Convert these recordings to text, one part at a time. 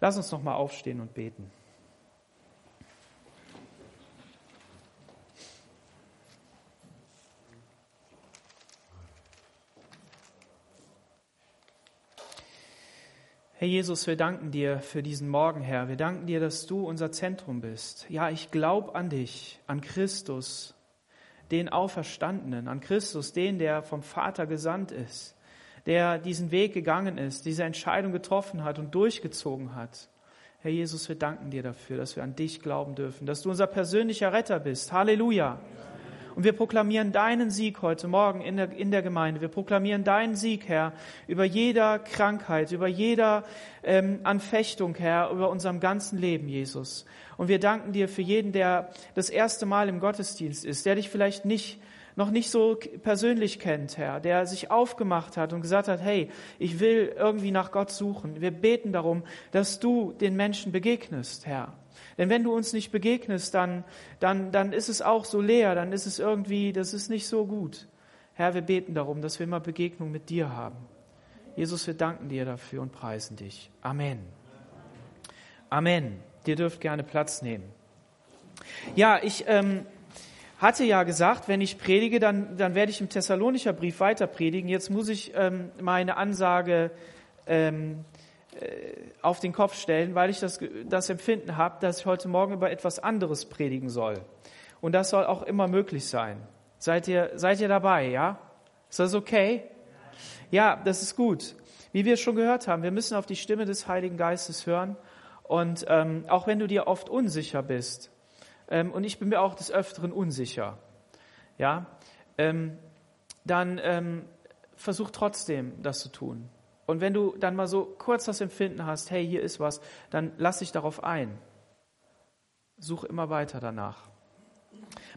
Lass uns noch mal aufstehen und beten. Herr Jesus, wir danken dir für diesen Morgen, Herr. Wir danken dir, dass du unser Zentrum bist. Ja, ich glaube an dich, an Christus, den Auferstandenen, an Christus, den, der vom Vater gesandt ist, der diesen Weg gegangen ist, diese Entscheidung getroffen hat und durchgezogen hat. Herr Jesus, wir danken dir dafür, dass wir an dich glauben dürfen, dass du unser persönlicher Retter bist. Halleluja. Und wir proklamieren deinen Sieg heute Morgen in der, in der Gemeinde. Wir proklamieren deinen Sieg, Herr, über jeder Krankheit, über jeder ähm, Anfechtung, Herr, über unserem ganzen Leben, Jesus. Und wir danken dir für jeden, der das erste Mal im Gottesdienst ist, der dich vielleicht nicht noch nicht so persönlich kennt, Herr, der sich aufgemacht hat und gesagt hat, hey, ich will irgendwie nach Gott suchen. Wir beten darum, dass du den Menschen begegnest, Herr. Denn wenn du uns nicht begegnest, dann, dann, dann ist es auch so leer, dann ist es irgendwie, das ist nicht so gut. Herr, wir beten darum, dass wir immer Begegnung mit dir haben. Jesus, wir danken dir dafür und preisen dich. Amen. Amen. Dir dürft gerne Platz nehmen. Ja, ich ähm, hatte ja gesagt, wenn ich predige, dann, dann werde ich im Thessalonicher Brief weiter predigen. Jetzt muss ich ähm, meine Ansage ähm, äh, auf den Kopf stellen, weil ich das, das Empfinden habe, dass ich heute Morgen über etwas anderes predigen soll. Und das soll auch immer möglich sein. Seid ihr, seid ihr dabei, ja? Ist das okay? Ja, das ist gut. Wie wir schon gehört haben, wir müssen auf die Stimme des Heiligen Geistes hören. Und ähm, auch wenn du dir oft unsicher bist, ähm, und ich bin mir auch des Öfteren unsicher, ja, ähm, dann ähm, versuch trotzdem, das zu tun. Und wenn du dann mal so kurz das Empfinden hast, hey, hier ist was, dann lass dich darauf ein. Such immer weiter danach.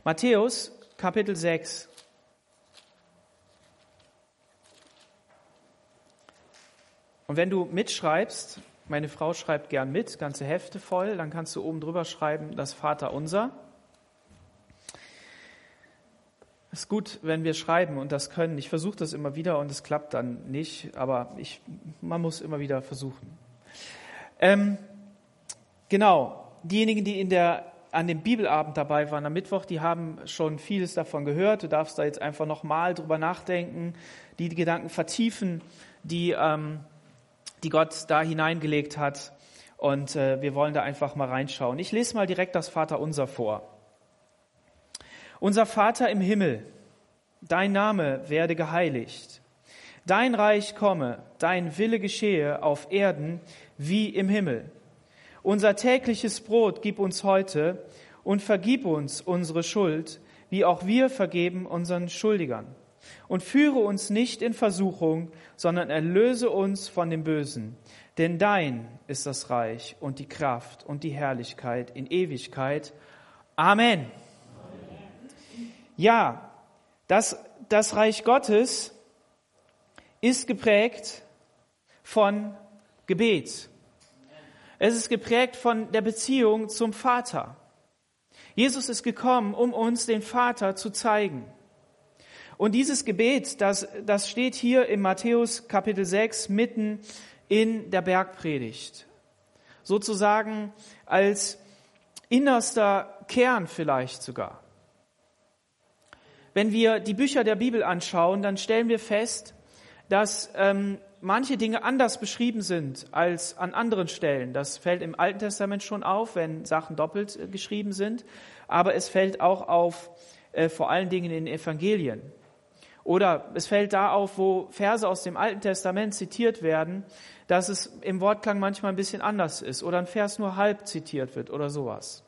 Matthäus Kapitel 6. Und wenn du mitschreibst, meine Frau schreibt gern mit, ganze Hefte voll, dann kannst du oben drüber schreiben, das Vater unser. Es ist gut, wenn wir schreiben und das können. Ich versuche das immer wieder und es klappt dann nicht, aber ich, man muss immer wieder versuchen. Ähm, genau, diejenigen, die in der, an dem Bibelabend dabei waren am Mittwoch, die haben schon vieles davon gehört. Du darfst da jetzt einfach nochmal drüber nachdenken, die, die Gedanken vertiefen, die, ähm, die Gott da hineingelegt hat. Und äh, wir wollen da einfach mal reinschauen. Ich lese mal direkt das Vaterunser vor. Unser Vater im Himmel, dein Name werde geheiligt. Dein Reich komme, dein Wille geschehe auf Erden wie im Himmel. Unser tägliches Brot gib uns heute und vergib uns unsere Schuld, wie auch wir vergeben unseren Schuldigern. Und führe uns nicht in Versuchung, sondern erlöse uns von dem Bösen. Denn dein ist das Reich und die Kraft und die Herrlichkeit in Ewigkeit. Amen. Ja, das, das Reich Gottes ist geprägt von Gebet. Es ist geprägt von der Beziehung zum Vater. Jesus ist gekommen, um uns den Vater zu zeigen. Und dieses Gebet, das, das steht hier in Matthäus Kapitel 6 mitten in der Bergpredigt. Sozusagen als innerster Kern vielleicht sogar. Wenn wir die Bücher der Bibel anschauen, dann stellen wir fest, dass ähm, manche Dinge anders beschrieben sind als an anderen Stellen. Das fällt im Alten Testament schon auf, wenn Sachen doppelt äh, geschrieben sind, aber es fällt auch auf, äh, vor allen Dingen in den Evangelien. Oder es fällt da auf, wo Verse aus dem Alten Testament zitiert werden, dass es im Wortklang manchmal ein bisschen anders ist oder ein Vers nur halb zitiert wird oder sowas.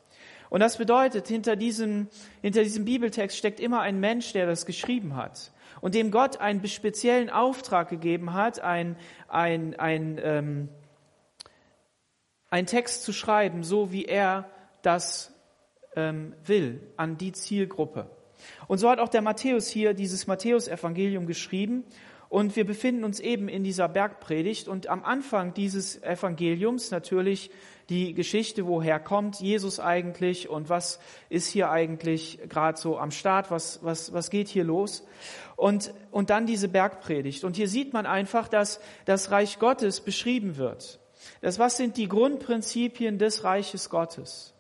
Und das bedeutet, hinter diesem, hinter diesem Bibeltext steckt immer ein Mensch, der das geschrieben hat und dem Gott einen speziellen Auftrag gegeben hat, ein, ein, ein, ähm, ein Text zu schreiben, so wie er das ähm, will, an die Zielgruppe. Und so hat auch der Matthäus hier dieses Matthäus-Evangelium geschrieben. Und wir befinden uns eben in dieser Bergpredigt. Und am Anfang dieses Evangeliums natürlich die Geschichte, woher kommt Jesus eigentlich und was ist hier eigentlich gerade so am Start, was, was, was geht hier los. Und, und dann diese Bergpredigt. Und hier sieht man einfach, dass das Reich Gottes beschrieben wird. Das, was sind die Grundprinzipien des Reiches Gottes?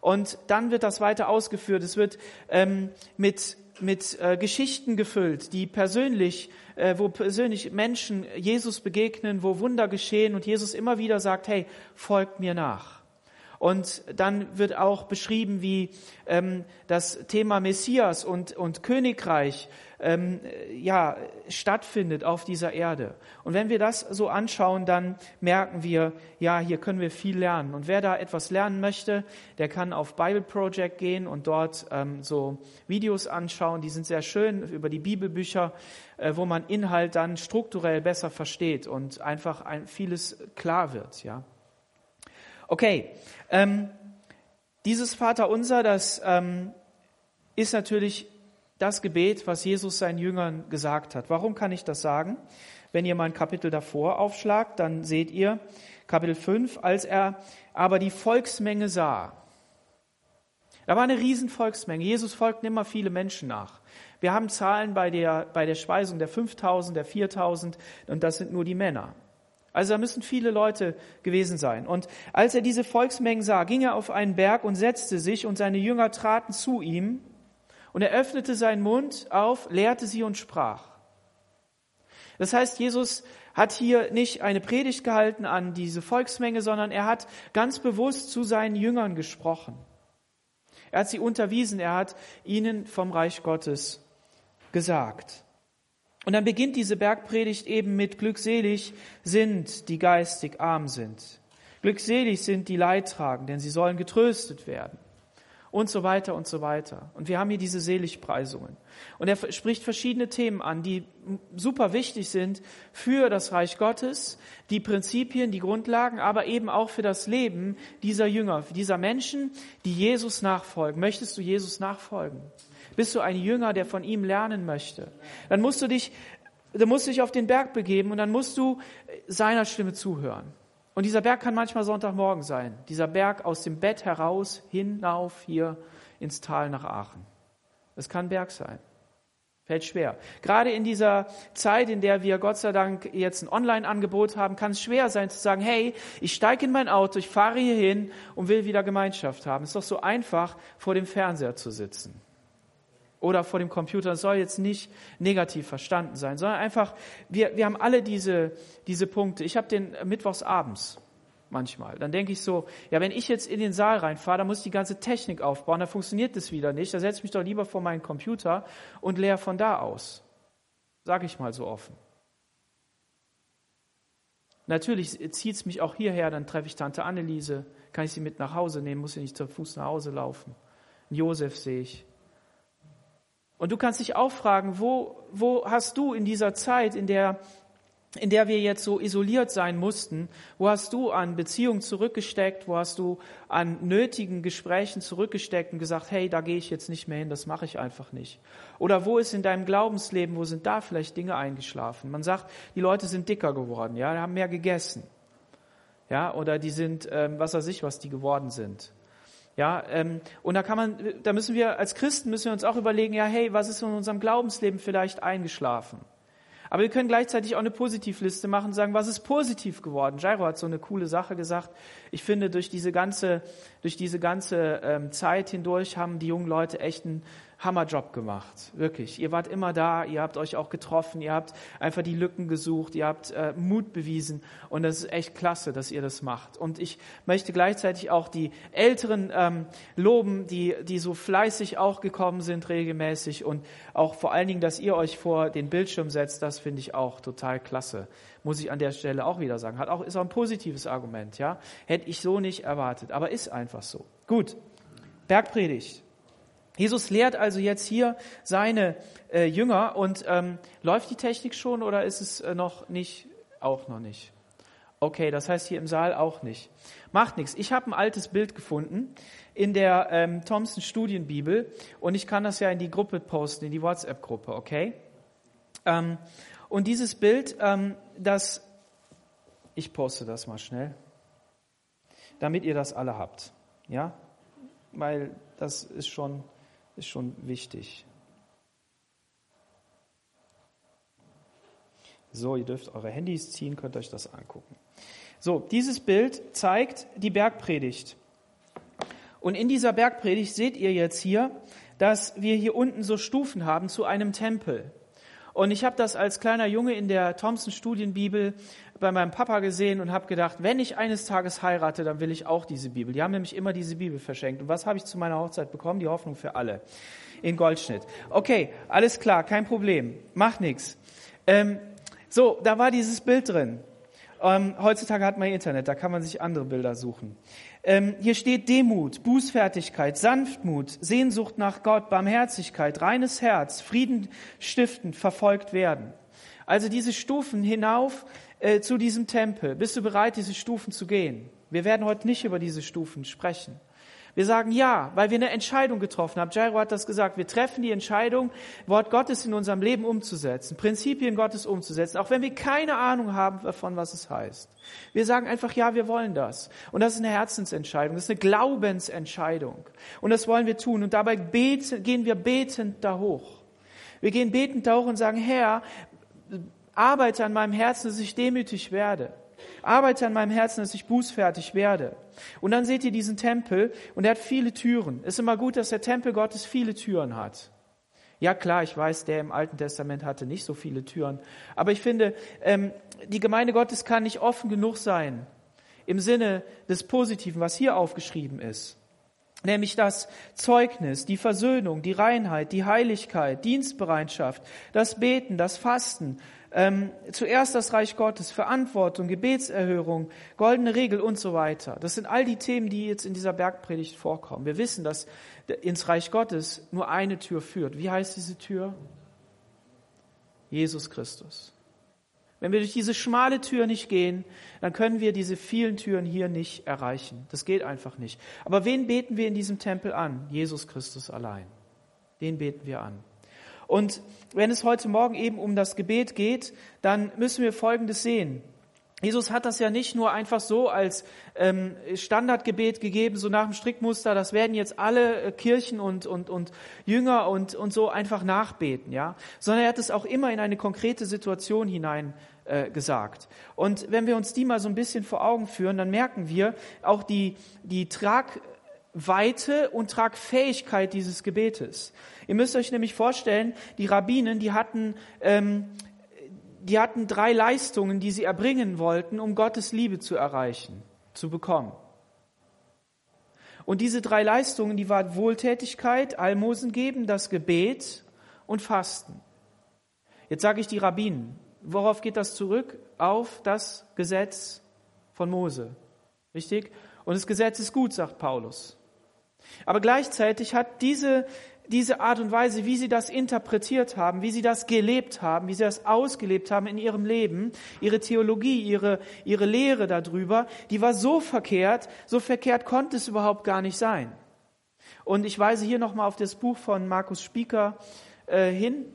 Und dann wird das weiter ausgeführt. Es wird ähm, mit, mit äh, Geschichten gefüllt, die persönlich, äh, wo persönlich Menschen Jesus begegnen, wo Wunder geschehen und Jesus immer wieder sagt, hey, folgt mir nach. Und dann wird auch beschrieben, wie ähm, das Thema Messias und, und Königreich ähm, ja, stattfindet auf dieser Erde. Und wenn wir das so anschauen, dann merken wir, ja, hier können wir viel lernen. Und wer da etwas lernen möchte, der kann auf Bible Project gehen und dort ähm, so Videos anschauen. Die sind sehr schön über die Bibelbücher, äh, wo man Inhalt dann strukturell besser versteht und einfach ein, vieles klar wird. Ja. Okay, ähm, dieses Vaterunser, das ähm, ist natürlich das Gebet, was Jesus seinen Jüngern gesagt hat. Warum kann ich das sagen? Wenn ihr mal ein Kapitel davor aufschlagt, dann seht ihr Kapitel 5, als er aber die Volksmenge sah. Da war eine riesen Volksmenge. Jesus folgten immer viele Menschen nach. Wir haben Zahlen bei der, bei der Speisung der 5000, der 4000 und das sind nur die Männer. Also da müssen viele Leute gewesen sein. Und als er diese Volksmengen sah, ging er auf einen Berg und setzte sich und seine Jünger traten zu ihm und er öffnete seinen Mund auf, lehrte sie und sprach. Das heißt, Jesus hat hier nicht eine Predigt gehalten an diese Volksmenge, sondern er hat ganz bewusst zu seinen Jüngern gesprochen. Er hat sie unterwiesen, er hat ihnen vom Reich Gottes gesagt. Und dann beginnt diese Bergpredigt eben mit Glückselig sind, die geistig arm sind. Glückselig sind die Leidtragenden, denn sie sollen getröstet werden. Und so weiter und so weiter. Und wir haben hier diese Seligpreisungen. Und er spricht verschiedene Themen an, die super wichtig sind für das Reich Gottes, die Prinzipien, die Grundlagen, aber eben auch für das Leben dieser Jünger, dieser Menschen, die Jesus nachfolgen. Möchtest du Jesus nachfolgen? Bist du ein Jünger, der von ihm lernen möchte? Dann musst du dich, dann musst du dich auf den Berg begeben und dann musst du seiner Stimme zuhören. Und dieser Berg kann manchmal Sonntagmorgen sein. Dieser Berg aus dem Bett heraus hinauf hier ins Tal nach Aachen. Es kann Berg sein. Fällt schwer. Gerade in dieser Zeit, in der wir Gott sei Dank jetzt ein Online-Angebot haben, kann es schwer sein zu sagen, hey, ich steige in mein Auto, ich fahre hier hin und will wieder Gemeinschaft haben. Es ist doch so einfach, vor dem Fernseher zu sitzen oder vor dem Computer. Das soll jetzt nicht negativ verstanden sein, sondern einfach, wir, wir haben alle diese, diese Punkte. Ich habe den mittwochs abends manchmal. Dann denke ich so, ja, wenn ich jetzt in den Saal reinfahre, dann muss ich die ganze Technik aufbauen, dann funktioniert das wieder nicht. Da setze ich mich doch lieber vor meinen Computer und leer von da aus. Sage ich mal so offen. Natürlich zieht es mich auch hierher, dann treffe ich Tante Anneliese, kann ich sie mit nach Hause nehmen, muss sie nicht zu Fuß nach Hause laufen. Josef sehe ich. Und du kannst dich auch fragen, wo, wo hast du in dieser Zeit, in der, in der wir jetzt so isoliert sein mussten, wo hast du an Beziehungen zurückgesteckt, wo hast du an nötigen Gesprächen zurückgesteckt und gesagt, hey, da gehe ich jetzt nicht mehr hin, das mache ich einfach nicht. Oder wo ist in deinem Glaubensleben, wo sind da vielleicht Dinge eingeschlafen? Man sagt, die Leute sind dicker geworden, ja, haben mehr gegessen. Ja, oder die sind, ähm, was weiß ich, was die geworden sind. Ja, ähm, und da kann man, da müssen wir als Christen müssen wir uns auch überlegen, ja, hey, was ist in unserem Glaubensleben vielleicht eingeschlafen? Aber wir können gleichzeitig auch eine Positivliste machen und sagen, was ist positiv geworden? Jairo hat so eine coole Sache gesagt. Ich finde, durch diese ganze, durch diese ganze ähm, Zeit hindurch haben die jungen Leute echt einen Hammerjob gemacht, wirklich. Ihr wart immer da, ihr habt euch auch getroffen, ihr habt einfach die Lücken gesucht, ihr habt äh, Mut bewiesen und das ist echt klasse, dass ihr das macht. Und ich möchte gleichzeitig auch die Älteren ähm, loben, die, die so fleißig auch gekommen sind regelmäßig und auch vor allen Dingen, dass ihr euch vor den Bildschirm setzt, das finde ich auch total klasse. Muss ich an der Stelle auch wieder sagen. Hat auch, ist auch ein positives Argument, ja. Hätte ich so nicht erwartet, aber ist einfach so. Gut. Bergpredigt. Jesus lehrt also jetzt hier seine äh, Jünger und ähm, läuft die Technik schon oder ist es äh, noch nicht? Auch noch nicht. Okay, das heißt hier im Saal auch nicht. Macht nichts. Ich habe ein altes Bild gefunden in der ähm, Thompson Studienbibel und ich kann das ja in die Gruppe posten, in die WhatsApp-Gruppe, okay? Ähm, und dieses Bild, ähm, das, ich poste das mal schnell, damit ihr das alle habt, ja? Weil das ist schon ist schon wichtig. So, ihr dürft eure Handys ziehen, könnt euch das angucken. So, dieses Bild zeigt die Bergpredigt. Und in dieser Bergpredigt seht ihr jetzt hier, dass wir hier unten so Stufen haben zu einem Tempel. Und ich habe das als kleiner Junge in der Thompson Studienbibel bei meinem Papa gesehen und habe gedacht, wenn ich eines Tages heirate, dann will ich auch diese Bibel. Die haben nämlich immer diese Bibel verschenkt. Und was habe ich zu meiner Hochzeit bekommen? Die Hoffnung für alle in Goldschnitt. Okay, alles klar, kein Problem, macht nichts. Ähm, so, da war dieses Bild drin. Ähm, heutzutage hat man Internet, da kann man sich andere Bilder suchen. Ähm, hier steht Demut, Bußfertigkeit, Sanftmut, Sehnsucht nach Gott, Barmherzigkeit, reines Herz, Frieden stiftend, verfolgt werden. Also diese Stufen hinauf äh, zu diesem Tempel. Bist du bereit, diese Stufen zu gehen? Wir werden heute nicht über diese Stufen sprechen. Wir sagen ja, weil wir eine Entscheidung getroffen haben. Jairo hat das gesagt. Wir treffen die Entscheidung, Wort Gottes in unserem Leben umzusetzen, Prinzipien Gottes umzusetzen, auch wenn wir keine Ahnung haben davon, was es heißt. Wir sagen einfach ja, wir wollen das. Und das ist eine Herzensentscheidung, das ist eine Glaubensentscheidung. Und das wollen wir tun. Und dabei beten, gehen wir betend da hoch. Wir gehen betend da hoch und sagen, Herr, arbeite an meinem Herzen, dass ich demütig werde. Arbeite an meinem Herzen, dass ich bußfertig werde. Und dann seht ihr diesen Tempel und er hat viele Türen. Ist immer gut, dass der Tempel Gottes viele Türen hat. Ja klar, ich weiß, der im Alten Testament hatte nicht so viele Türen. Aber ich finde, ähm, die Gemeinde Gottes kann nicht offen genug sein im Sinne des Positiven, was hier aufgeschrieben ist. Nämlich das Zeugnis, die Versöhnung, die Reinheit, die Heiligkeit, Dienstbereitschaft, das Beten, das Fasten, ähm, zuerst das Reich Gottes, Verantwortung, Gebetserhörung, goldene Regel und so weiter. Das sind all die Themen, die jetzt in dieser Bergpredigt vorkommen. Wir wissen, dass ins Reich Gottes nur eine Tür führt. Wie heißt diese Tür? Jesus Christus. Wenn wir durch diese schmale Tür nicht gehen, dann können wir diese vielen Türen hier nicht erreichen. Das geht einfach nicht. Aber wen beten wir in diesem Tempel an? Jesus Christus allein. Den beten wir an. Und wenn es heute Morgen eben um das Gebet geht, dann müssen wir Folgendes sehen. Jesus hat das ja nicht nur einfach so als ähm, Standardgebet gegeben, so nach dem Strickmuster, das werden jetzt alle äh, Kirchen und, und, und Jünger und, und so einfach nachbeten, ja, sondern er hat es auch immer in eine konkrete Situation hinein äh, gesagt. Und wenn wir uns die mal so ein bisschen vor Augen führen, dann merken wir auch die, die Trag, Weite und Tragfähigkeit dieses Gebetes. Ihr müsst euch nämlich vorstellen, die Rabbinen, die hatten, ähm, die hatten drei Leistungen, die sie erbringen wollten, um Gottes Liebe zu erreichen, zu bekommen. Und diese drei Leistungen, die waren Wohltätigkeit, Almosen geben, das Gebet und Fasten. Jetzt sage ich die Rabbinen. Worauf geht das zurück? Auf das Gesetz von Mose. Richtig? Und das Gesetz ist gut, sagt Paulus. Aber gleichzeitig hat diese, diese Art und Weise, wie sie das interpretiert haben, wie sie das gelebt haben, wie sie das ausgelebt haben in ihrem Leben, ihre Theologie, ihre, ihre Lehre darüber, die war so verkehrt, so verkehrt konnte es überhaupt gar nicht sein. Und ich weise hier nochmal auf das Buch von Markus Spieker äh, hin,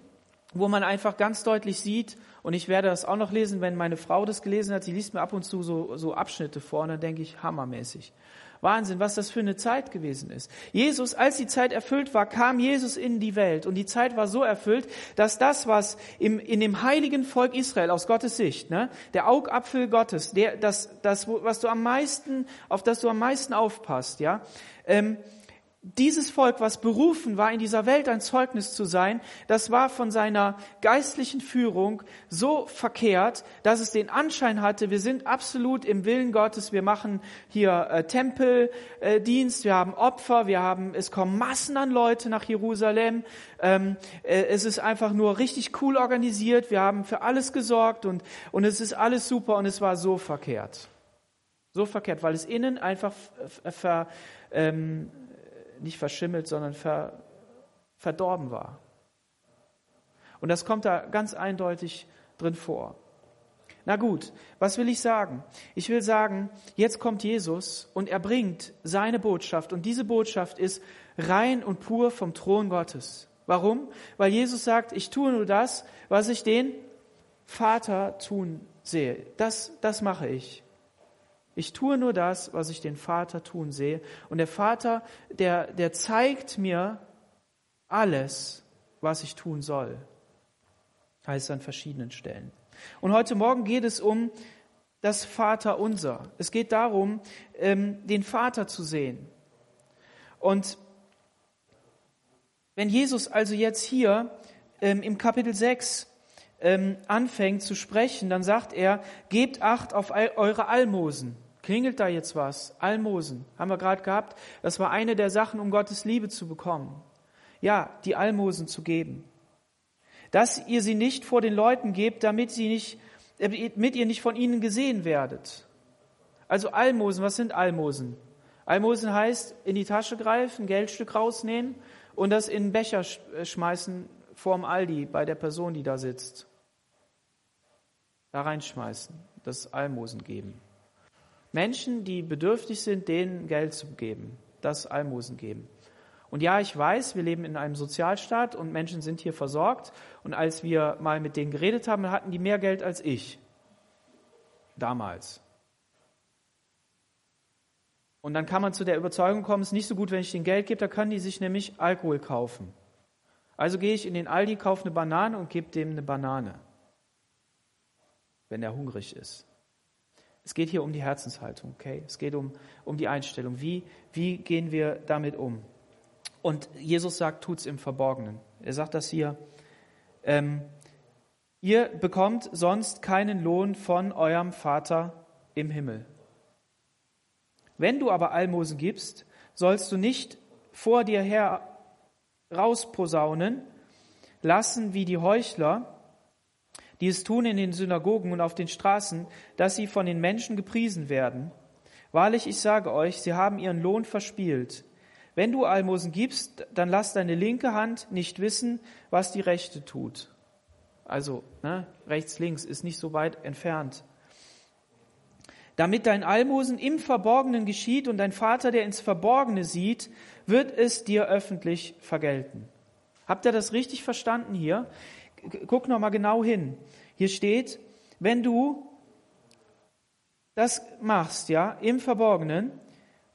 wo man einfach ganz deutlich sieht, und ich werde das auch noch lesen, wenn meine Frau das gelesen hat, sie liest mir ab und zu so, so Abschnitte vor, und dann denke ich, hammermäßig. Wahnsinn, was das für eine Zeit gewesen ist. Jesus, als die Zeit erfüllt war, kam Jesus in die Welt und die Zeit war so erfüllt, dass das, was im, in dem heiligen Volk Israel aus Gottes Sicht, ne, der Augapfel Gottes, der, das, das, was du am meisten, auf das du am meisten aufpasst, ja, ähm, dieses Volk, was berufen war, in dieser Welt ein Zeugnis zu sein, das war von seiner geistlichen Führung so verkehrt, dass es den Anschein hatte, wir sind absolut im Willen Gottes, wir machen hier äh, Tempeldienst, wir haben Opfer, wir haben, es kommen Massen an Leute nach Jerusalem, ähm, äh, es ist einfach nur richtig cool organisiert, wir haben für alles gesorgt und, und es ist alles super und es war so verkehrt. So verkehrt, weil es innen einfach ver, ähm, nicht verschimmelt, sondern ver, verdorben war. Und das kommt da ganz eindeutig drin vor. Na gut, was will ich sagen? Ich will sagen, jetzt kommt Jesus und er bringt seine Botschaft und diese Botschaft ist rein und pur vom Thron Gottes. Warum? Weil Jesus sagt, ich tue nur das, was ich den Vater tun sehe. Das, das mache ich. Ich tue nur das, was ich den Vater tun sehe. Und der Vater, der, der zeigt mir alles, was ich tun soll. Heißt an verschiedenen Stellen. Und heute Morgen geht es um das Vater unser. Es geht darum, ähm, den Vater zu sehen. Und wenn Jesus also jetzt hier ähm, im Kapitel 6 ähm, anfängt zu sprechen, dann sagt er, gebt Acht auf eure Almosen. Klingelt da jetzt was? Almosen, haben wir gerade gehabt. Das war eine der Sachen, um Gottes Liebe zu bekommen. Ja, die Almosen zu geben. Dass ihr sie nicht vor den Leuten gebt, damit sie nicht, damit ihr nicht von ihnen gesehen werdet. Also Almosen, was sind Almosen? Almosen heißt, in die Tasche greifen, Geldstück rausnehmen und das in den Becher äh, schmeißen vorm Aldi bei der Person, die da sitzt. Da reinschmeißen, das Almosen geben. Menschen, die bedürftig sind, denen Geld zu geben, das Almosen geben. Und ja, ich weiß, wir leben in einem Sozialstaat und Menschen sind hier versorgt. Und als wir mal mit denen geredet haben, hatten die mehr Geld als ich. Damals. Und dann kann man zu der Überzeugung kommen, es ist nicht so gut, wenn ich denen Geld gebe, da können die sich nämlich Alkohol kaufen. Also gehe ich in den Aldi, kaufe eine Banane und gebe dem eine Banane, wenn er hungrig ist. Es geht hier um die Herzenshaltung, okay? Es geht um, um die Einstellung. Wie, wie gehen wir damit um? Und Jesus sagt, tut's im Verborgenen. Er sagt das hier. Ähm, ihr bekommt sonst keinen Lohn von eurem Vater im Himmel. Wenn du aber Almosen gibst, sollst du nicht vor dir her rausposaunen lassen wie die Heuchler, die es tun in den Synagogen und auf den Straßen, dass sie von den Menschen gepriesen werden. Wahrlich, ich sage euch, sie haben ihren Lohn verspielt. Wenn du Almosen gibst, dann lass deine linke Hand nicht wissen, was die rechte tut. Also ne, rechts, links ist nicht so weit entfernt damit dein Almosen im Verborgenen geschieht und dein Vater, der ins Verborgene sieht, wird es dir öffentlich vergelten. Habt ihr das richtig verstanden hier? Guck noch mal genau hin. Hier steht, wenn du das machst, ja, im Verborgenen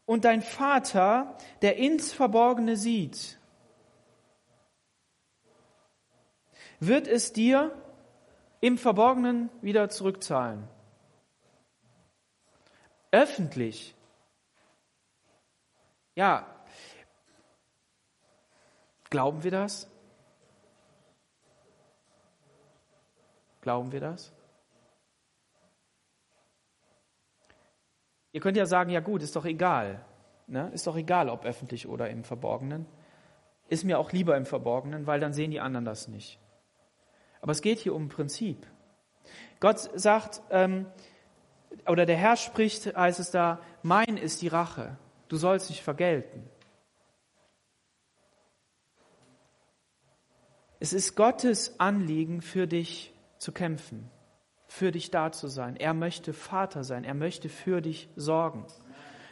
und dein Vater, der ins Verborgene sieht, wird es dir im Verborgenen wieder zurückzahlen öffentlich. Ja, glauben wir das? Glauben wir das? Ihr könnt ja sagen, ja gut, ist doch egal. Ne? Ist doch egal, ob öffentlich oder im Verborgenen. Ist mir auch lieber im Verborgenen, weil dann sehen die anderen das nicht. Aber es geht hier um ein Prinzip. Gott sagt, ähm, oder der Herr spricht, heißt es da, mein ist die Rache, du sollst nicht vergelten. Es ist Gottes Anliegen, für dich zu kämpfen, für dich da zu sein. Er möchte Vater sein, er möchte für dich sorgen.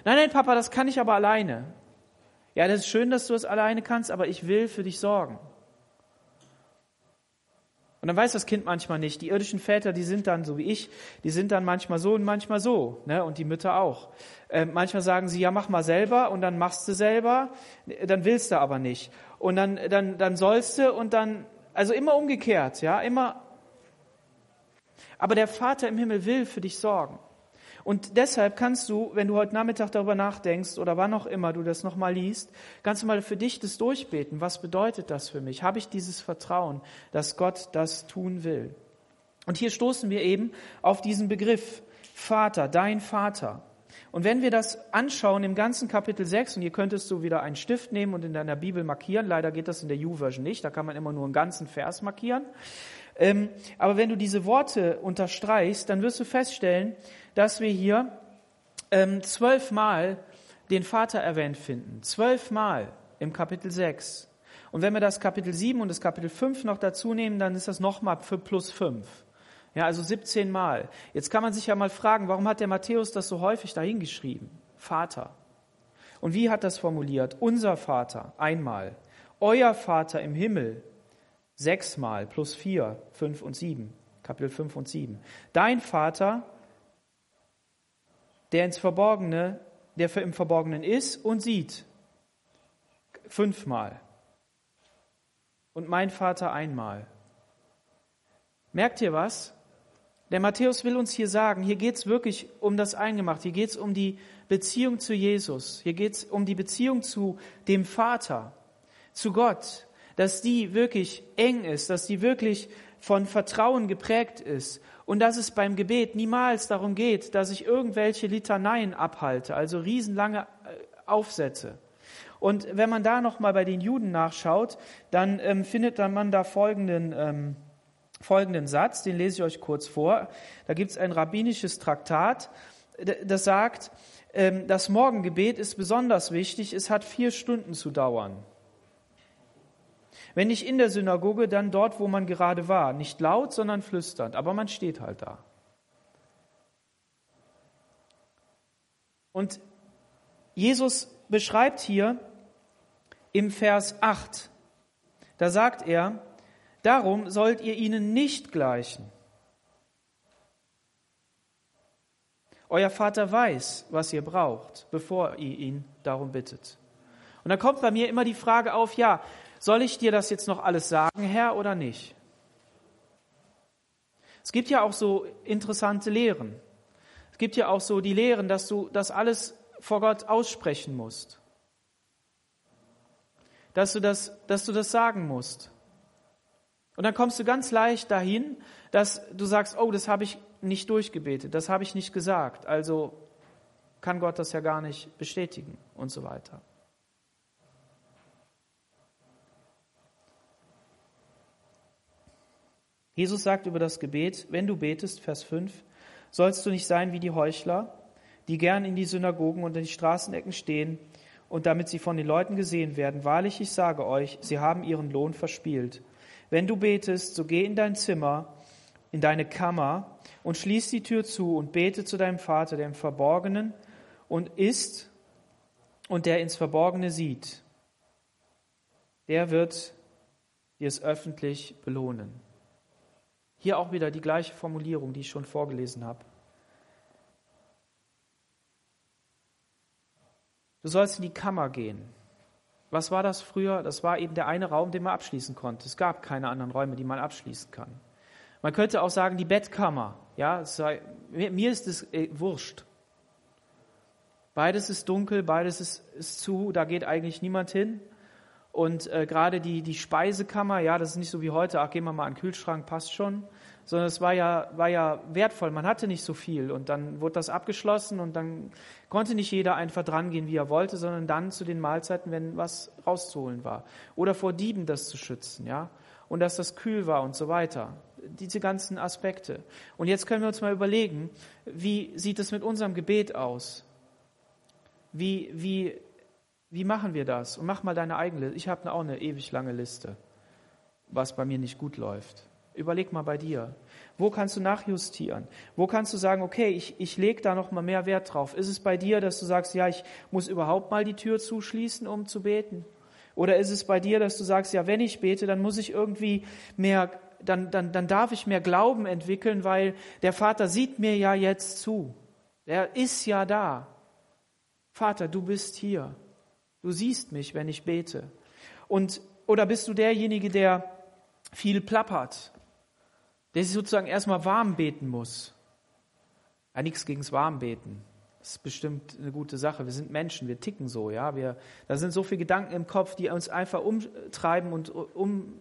Nein, nein, Papa, das kann ich aber alleine. Ja, das ist schön, dass du es alleine kannst, aber ich will für dich sorgen. Und dann weiß das Kind manchmal nicht. Die irdischen Väter, die sind dann so wie ich, die sind dann manchmal so und manchmal so. Ne? Und die Mütter auch. Äh, manchmal sagen sie, ja, mach mal selber und dann machst du selber, dann willst du aber nicht. Und dann, dann, dann sollst du und dann, also immer umgekehrt, ja, immer. Aber der Vater im Himmel will für dich sorgen. Und deshalb kannst du, wenn du heute Nachmittag darüber nachdenkst oder wann auch immer du das nochmal liest, kannst du mal für dich das durchbeten. Was bedeutet das für mich? Habe ich dieses Vertrauen, dass Gott das tun will? Und hier stoßen wir eben auf diesen Begriff Vater, dein Vater. Und wenn wir das anschauen im ganzen Kapitel 6, und hier könntest du wieder einen Stift nehmen und in deiner Bibel markieren, leider geht das in der U-Version nicht, da kann man immer nur einen ganzen Vers markieren. Ähm, aber wenn du diese Worte unterstreichst, dann wirst du feststellen, dass wir hier ähm, zwölfmal den Vater erwähnt finden. Zwölfmal im Kapitel 6. Und wenn wir das Kapitel 7 und das Kapitel 5 noch dazu nehmen, dann ist das nochmal für plus 5. Ja, also 17 Mal. Jetzt kann man sich ja mal fragen, warum hat der Matthäus das so häufig dahingeschrieben? Vater. Und wie hat das formuliert? Unser Vater einmal. Euer Vater im Himmel sechsmal plus vier, fünf und sieben. Kapitel 5 und 7. Dein Vater der ins Verborgene, der für im Verborgenen ist und sieht. Fünfmal. Und mein Vater einmal. Merkt ihr was? Der Matthäus will uns hier sagen, hier geht es wirklich um das Eingemacht, hier geht es um die Beziehung zu Jesus, hier geht es um die Beziehung zu dem Vater, zu Gott, dass die wirklich eng ist, dass die wirklich von Vertrauen geprägt ist und dass es beim Gebet niemals darum geht, dass ich irgendwelche Litaneien abhalte, also riesenlange äh, Aufsätze. Und wenn man da nochmal bei den Juden nachschaut, dann ähm, findet man da folgenden, ähm, folgenden Satz, den lese ich euch kurz vor. Da gibt es ein rabbinisches Traktat, das sagt, ähm, das Morgengebet ist besonders wichtig, es hat vier Stunden zu dauern. Wenn nicht in der Synagoge, dann dort, wo man gerade war. Nicht laut, sondern flüsternd, aber man steht halt da. Und Jesus beschreibt hier im Vers 8, da sagt er, darum sollt ihr ihnen nicht gleichen. Euer Vater weiß, was ihr braucht, bevor ihr ihn darum bittet. Und da kommt bei mir immer die Frage auf, ja, soll ich dir das jetzt noch alles sagen, Herr, oder nicht? Es gibt ja auch so interessante Lehren. Es gibt ja auch so die Lehren, dass du das alles vor Gott aussprechen musst. Dass du das, dass du das sagen musst. Und dann kommst du ganz leicht dahin, dass du sagst, oh, das habe ich nicht durchgebetet, das habe ich nicht gesagt, also kann Gott das ja gar nicht bestätigen und so weiter. Jesus sagt über das Gebet, wenn du betest, Vers 5, sollst du nicht sein wie die Heuchler, die gern in die Synagogen und in die Straßenecken stehen und damit sie von den Leuten gesehen werden. Wahrlich, ich sage euch, sie haben ihren Lohn verspielt. Wenn du betest, so geh in dein Zimmer, in deine Kammer und schließ die Tür zu und bete zu deinem Vater, der im Verborgenen und ist und der ins Verborgene sieht. Der wird dir es öffentlich belohnen. Hier auch wieder die gleiche Formulierung, die ich schon vorgelesen habe. Du sollst in die Kammer gehen. Was war das früher? Das war eben der eine Raum, den man abschließen konnte. Es gab keine anderen Räume, die man abschließen kann. Man könnte auch sagen, die Bettkammer. Ja, sei, mir ist es äh, wurscht. Beides ist dunkel, beides ist, ist zu, da geht eigentlich niemand hin. Und äh, gerade die, die Speisekammer, ja, das ist nicht so wie heute, ach, gehen wir mal an den Kühlschrank, passt schon sondern es war ja, war ja wertvoll. Man hatte nicht so viel und dann wurde das abgeschlossen und dann konnte nicht jeder einfach drangehen, wie er wollte, sondern dann zu den Mahlzeiten, wenn was rauszuholen war. Oder vor Dieben das zu schützen, ja. Und dass das kühl war und so weiter. Diese ganzen Aspekte. Und jetzt können wir uns mal überlegen, wie sieht es mit unserem Gebet aus? Wie, wie, wie machen wir das? Und mach mal deine eigene Liste. Ich habe auch eine ewig lange Liste, was bei mir nicht gut läuft. Überleg mal bei dir. Wo kannst du nachjustieren? Wo kannst du sagen, okay, ich, ich lege da noch mal mehr Wert drauf? Ist es bei dir, dass du sagst, ja, ich muss überhaupt mal die Tür zuschließen, um zu beten? Oder ist es bei dir, dass du sagst, ja, wenn ich bete, dann muss ich irgendwie mehr, dann, dann, dann darf ich mehr Glauben entwickeln, weil der Vater sieht mir ja jetzt zu. Er ist ja da. Vater, du bist hier. Du siehst mich, wenn ich bete. Und, oder bist du derjenige, der viel plappert, der sich sozusagen erstmal warm beten muss. Ja, nichts gegens Warmbeten. Das ist bestimmt eine gute Sache. Wir sind Menschen, wir ticken so, ja. Wir, da sind so viele Gedanken im Kopf, die uns einfach umtreiben und um,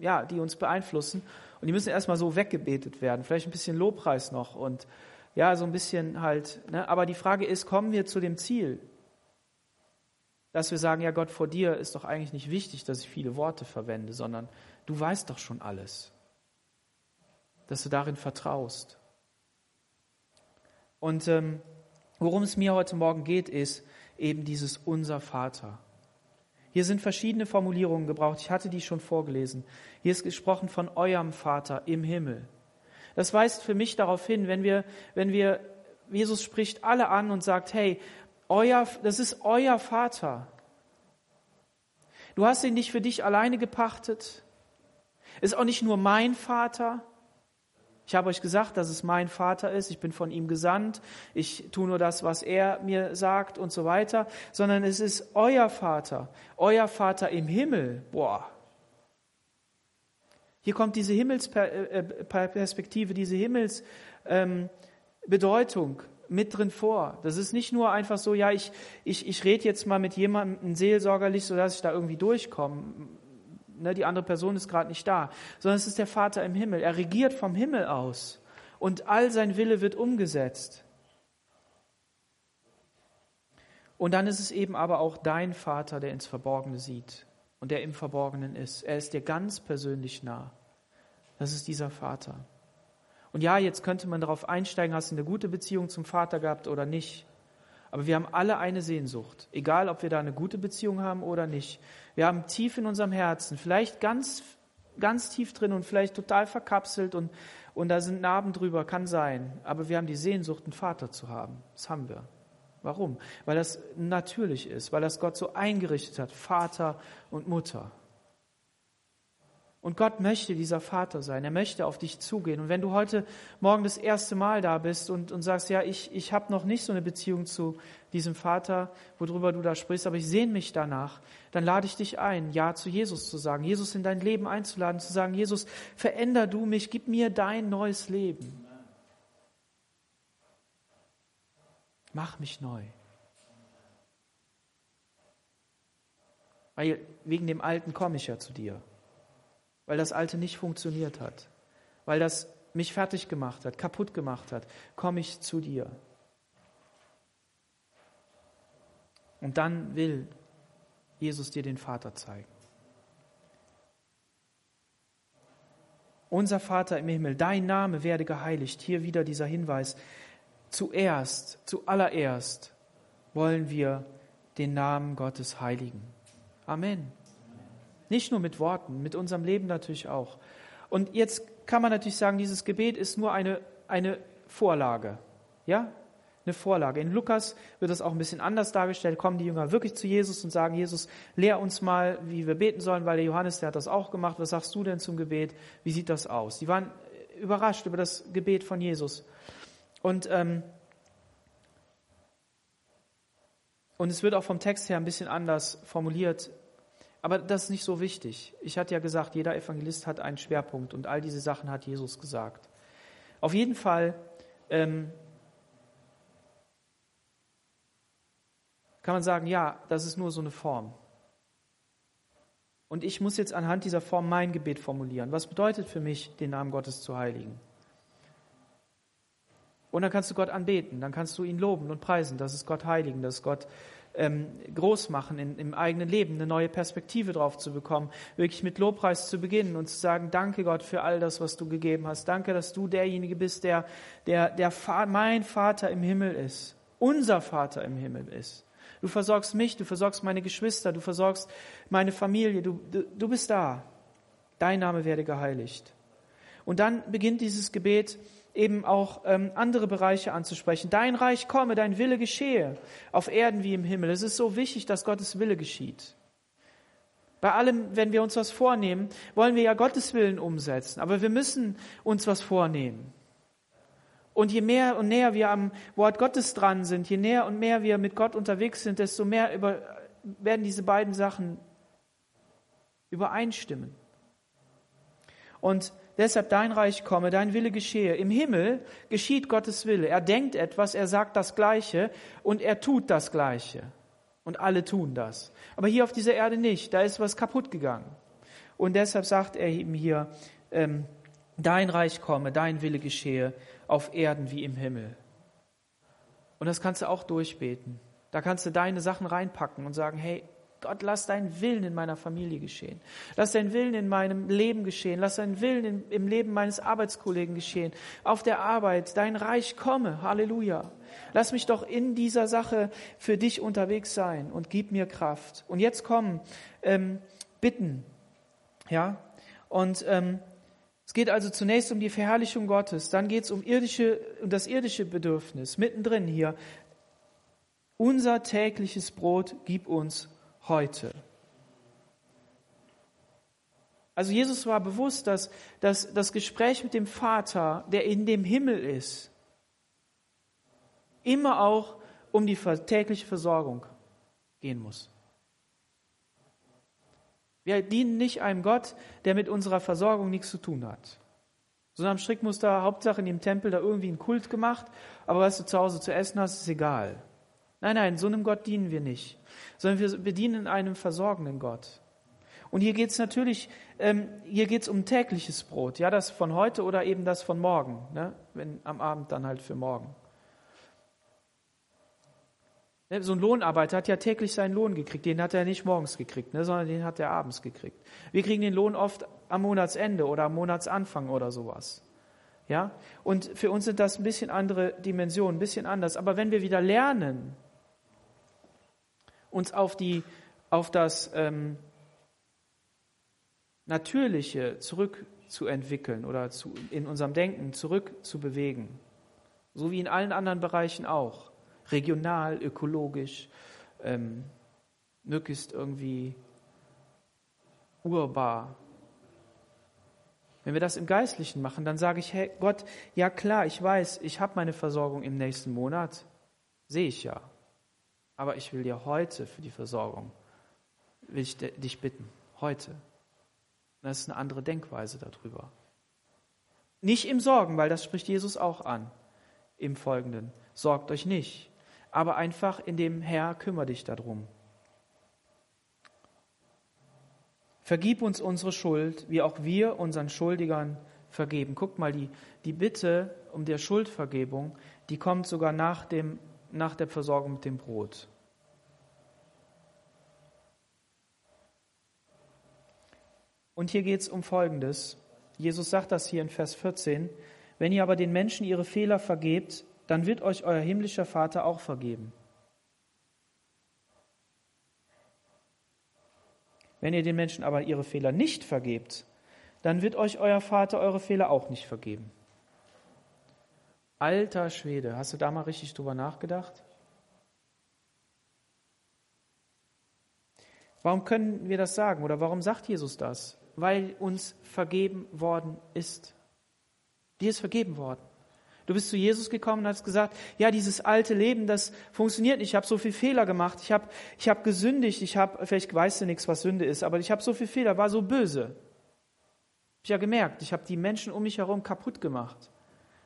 ja, die uns beeinflussen. Und die müssen erstmal so weggebetet werden. Vielleicht ein bisschen Lobpreis noch und ja, so ein bisschen halt. Ne? Aber die Frage ist, kommen wir zu dem Ziel? Dass wir sagen, ja Gott, vor dir ist doch eigentlich nicht wichtig, dass ich viele Worte verwende, sondern du weißt doch schon alles dass du darin vertraust. Und ähm, worum es mir heute Morgen geht, ist eben dieses Unser Vater. Hier sind verschiedene Formulierungen gebraucht. Ich hatte die schon vorgelesen. Hier ist gesprochen von eurem Vater im Himmel. Das weist für mich darauf hin, wenn wir, wenn wir, Jesus spricht alle an und sagt, hey, euer, das ist euer Vater. Du hast ihn nicht für dich alleine gepachtet. Ist auch nicht nur mein Vater, ich habe euch gesagt, dass es mein Vater ist, ich bin von ihm gesandt, ich tue nur das, was er mir sagt und so weiter, sondern es ist euer Vater, euer Vater im Himmel. Boah. Hier kommt diese Himmelsperspektive, diese Himmelsbedeutung mit drin vor. Das ist nicht nur einfach so, ja, ich, ich, ich rede jetzt mal mit jemandem seelsorgerlich, sodass ich da irgendwie durchkomme. Ne, die andere Person ist gerade nicht da, sondern es ist der Vater im Himmel. Er regiert vom Himmel aus und all sein Wille wird umgesetzt. Und dann ist es eben aber auch dein Vater, der ins Verborgene sieht und der im Verborgenen ist. Er ist dir ganz persönlich nah. Das ist dieser Vater. Und ja, jetzt könnte man darauf einsteigen, hast du eine gute Beziehung zum Vater gehabt oder nicht. Aber wir haben alle eine Sehnsucht, egal ob wir da eine gute Beziehung haben oder nicht. Wir haben tief in unserem Herzen, vielleicht ganz, ganz tief drin und vielleicht total verkapselt und, und da sind Narben drüber, kann sein. Aber wir haben die Sehnsucht, einen Vater zu haben. Das haben wir. Warum? Weil das natürlich ist, weil das Gott so eingerichtet hat, Vater und Mutter. Und Gott möchte dieser Vater sein. Er möchte auf dich zugehen. Und wenn du heute Morgen das erste Mal da bist und, und sagst, ja, ich, ich habe noch nicht so eine Beziehung zu diesem Vater, worüber du da sprichst, aber ich sehne mich danach, dann lade ich dich ein, Ja zu Jesus zu sagen, Jesus in dein Leben einzuladen, zu sagen, Jesus, veränder du mich, gib mir dein neues Leben. Mach mich neu. Weil wegen dem Alten komme ich ja zu dir. Weil das Alte nicht funktioniert hat. Weil das mich fertig gemacht hat, kaputt gemacht hat, komme ich zu dir. Und dann will Jesus dir den Vater zeigen. Unser Vater im Himmel, dein Name werde geheiligt. Hier wieder dieser Hinweis zuerst, zuallererst wollen wir den Namen Gottes heiligen. Amen. Nicht nur mit Worten, mit unserem Leben natürlich auch. Und jetzt kann man natürlich sagen, dieses Gebet ist nur eine, eine Vorlage. Ja? Eine Vorlage. In Lukas wird das auch ein bisschen anders dargestellt. Kommen die Jünger wirklich zu Jesus und sagen, Jesus, lehr uns mal, wie wir beten sollen, weil der Johannes, der hat das auch gemacht. Was sagst du denn zum Gebet? Wie sieht das aus? Die waren überrascht über das Gebet von Jesus. Und, ähm, und es wird auch vom Text her ein bisschen anders formuliert. Aber das ist nicht so wichtig. Ich hatte ja gesagt, jeder Evangelist hat einen Schwerpunkt und all diese Sachen hat Jesus gesagt. Auf jeden Fall ähm, kann man sagen, ja, das ist nur so eine Form. Und ich muss jetzt anhand dieser Form mein Gebet formulieren. Was bedeutet für mich, den Namen Gottes zu heiligen? Und dann kannst du Gott anbeten, dann kannst du ihn loben und preisen, das ist Gott heiligen, das ist Gott ähm, groß machen in, im eigenen Leben, eine neue Perspektive drauf zu bekommen, wirklich mit Lobpreis zu beginnen und zu sagen, danke Gott für all das, was du gegeben hast. Danke, dass du derjenige bist, der, der, der mein Vater im Himmel ist, unser Vater im Himmel ist. Du versorgst mich, du versorgst meine Geschwister, du versorgst meine Familie, du, du, du bist da. Dein Name werde geheiligt. Und dann beginnt dieses Gebet eben auch ähm, andere Bereiche anzusprechen. Dein Reich komme, dein Wille geschehe, auf Erden wie im Himmel. Es ist so wichtig, dass Gottes Wille geschieht. Bei allem, wenn wir uns was vornehmen, wollen wir ja Gottes Willen umsetzen, aber wir müssen uns was vornehmen. Und je mehr und näher wir am Wort Gottes dran sind, je näher und mehr wir mit Gott unterwegs sind, desto mehr über, werden diese beiden Sachen übereinstimmen. Und Deshalb dein Reich komme, dein Wille geschehe. Im Himmel geschieht Gottes Wille. Er denkt etwas, er sagt das Gleiche und er tut das Gleiche. Und alle tun das. Aber hier auf dieser Erde nicht. Da ist was kaputt gegangen. Und deshalb sagt er ihm hier, ähm, dein Reich komme, dein Wille geschehe auf Erden wie im Himmel. Und das kannst du auch durchbeten. Da kannst du deine Sachen reinpacken und sagen, hey, Gott, lass deinen Willen in meiner Familie geschehen. Lass deinen Willen in meinem Leben geschehen. Lass deinen Willen in, im Leben meines Arbeitskollegen geschehen. Auf der Arbeit, dein Reich komme. Halleluja. Lass mich doch in dieser Sache für dich unterwegs sein und gib mir Kraft. Und jetzt kommen ähm, Bitten. Ja, und ähm, es geht also zunächst um die Verherrlichung Gottes, dann geht es um, um das irdische Bedürfnis, mittendrin hier. Unser tägliches Brot gib uns heute. Also Jesus war bewusst, dass, dass das Gespräch mit dem Vater, der in dem Himmel ist, immer auch um die tägliche Versorgung gehen muss. Wir dienen nicht einem Gott, der mit unserer Versorgung nichts zu tun hat. So am Strickmuster, Hauptsache in dem Tempel da irgendwie einen Kult gemacht, aber was du zu Hause zu essen hast, ist egal. Nein, nein, so einem Gott dienen wir nicht, sondern wir bedienen einem versorgenden Gott. Und hier geht es natürlich, ähm, hier geht es um tägliches Brot, ja, das von heute oder eben das von morgen, ne? wenn am Abend dann halt für morgen. Ne, so ein Lohnarbeiter hat ja täglich seinen Lohn gekriegt. Den hat er nicht morgens gekriegt, ne, sondern den hat er abends gekriegt. Wir kriegen den Lohn oft am Monatsende oder am Monatsanfang oder sowas. Ja? Und für uns sind das ein bisschen andere Dimensionen, ein bisschen anders. Aber wenn wir wieder lernen, uns auf, die, auf das ähm, Natürliche zurückzuentwickeln oder zu, in unserem Denken zurückzubewegen, so wie in allen anderen Bereichen auch, regional, ökologisch, ähm, möglichst irgendwie urbar. Wenn wir das im Geistlichen machen, dann sage ich, hey Gott, ja klar, ich weiß, ich habe meine Versorgung im nächsten Monat, sehe ich ja. Aber ich will dir heute für die Versorgung, will ich dich bitten, heute. Das ist eine andere Denkweise darüber. Nicht im Sorgen, weil das spricht Jesus auch an im Folgenden. Sorgt euch nicht aber einfach in dem Herr, kümmere dich darum. Vergib uns unsere Schuld, wie auch wir unseren Schuldigern vergeben. Guckt mal, die, die Bitte um der Schuldvergebung, die kommt sogar nach, dem, nach der Versorgung mit dem Brot. Und hier geht es um Folgendes. Jesus sagt das hier in Vers 14. Wenn ihr aber den Menschen ihre Fehler vergebt, dann wird euch euer himmlischer Vater auch vergeben. Wenn ihr den Menschen aber ihre Fehler nicht vergebt, dann wird euch euer Vater eure Fehler auch nicht vergeben. Alter Schwede, hast du da mal richtig drüber nachgedacht? Warum können wir das sagen oder warum sagt Jesus das? Weil uns vergeben worden ist. Dir ist vergeben worden. Du bist zu Jesus gekommen und hast gesagt, ja, dieses alte Leben, das funktioniert nicht. Ich habe so viel Fehler gemacht. Ich habe ich hab gesündigt. Ich habe, vielleicht weißt du nichts, was Sünde ist, aber ich habe so viel Fehler, war so böse. Ich ja gemerkt. Ich habe die Menschen um mich herum kaputt gemacht.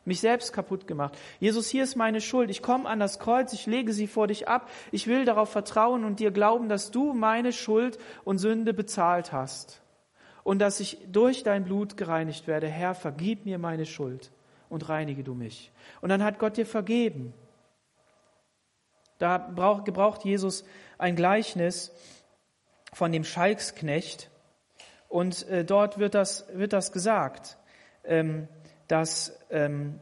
Mich selbst kaputt gemacht. Jesus, hier ist meine Schuld. Ich komme an das Kreuz. Ich lege sie vor dich ab. Ich will darauf vertrauen und dir glauben, dass du meine Schuld und Sünde bezahlt hast. Und dass ich durch dein Blut gereinigt werde. Herr, vergib mir meine Schuld und reinige du mich. Und dann hat Gott dir vergeben. Da gebraucht Jesus ein Gleichnis von dem Schalksknecht und äh, dort wird das, wird das gesagt, ähm, dass, ähm,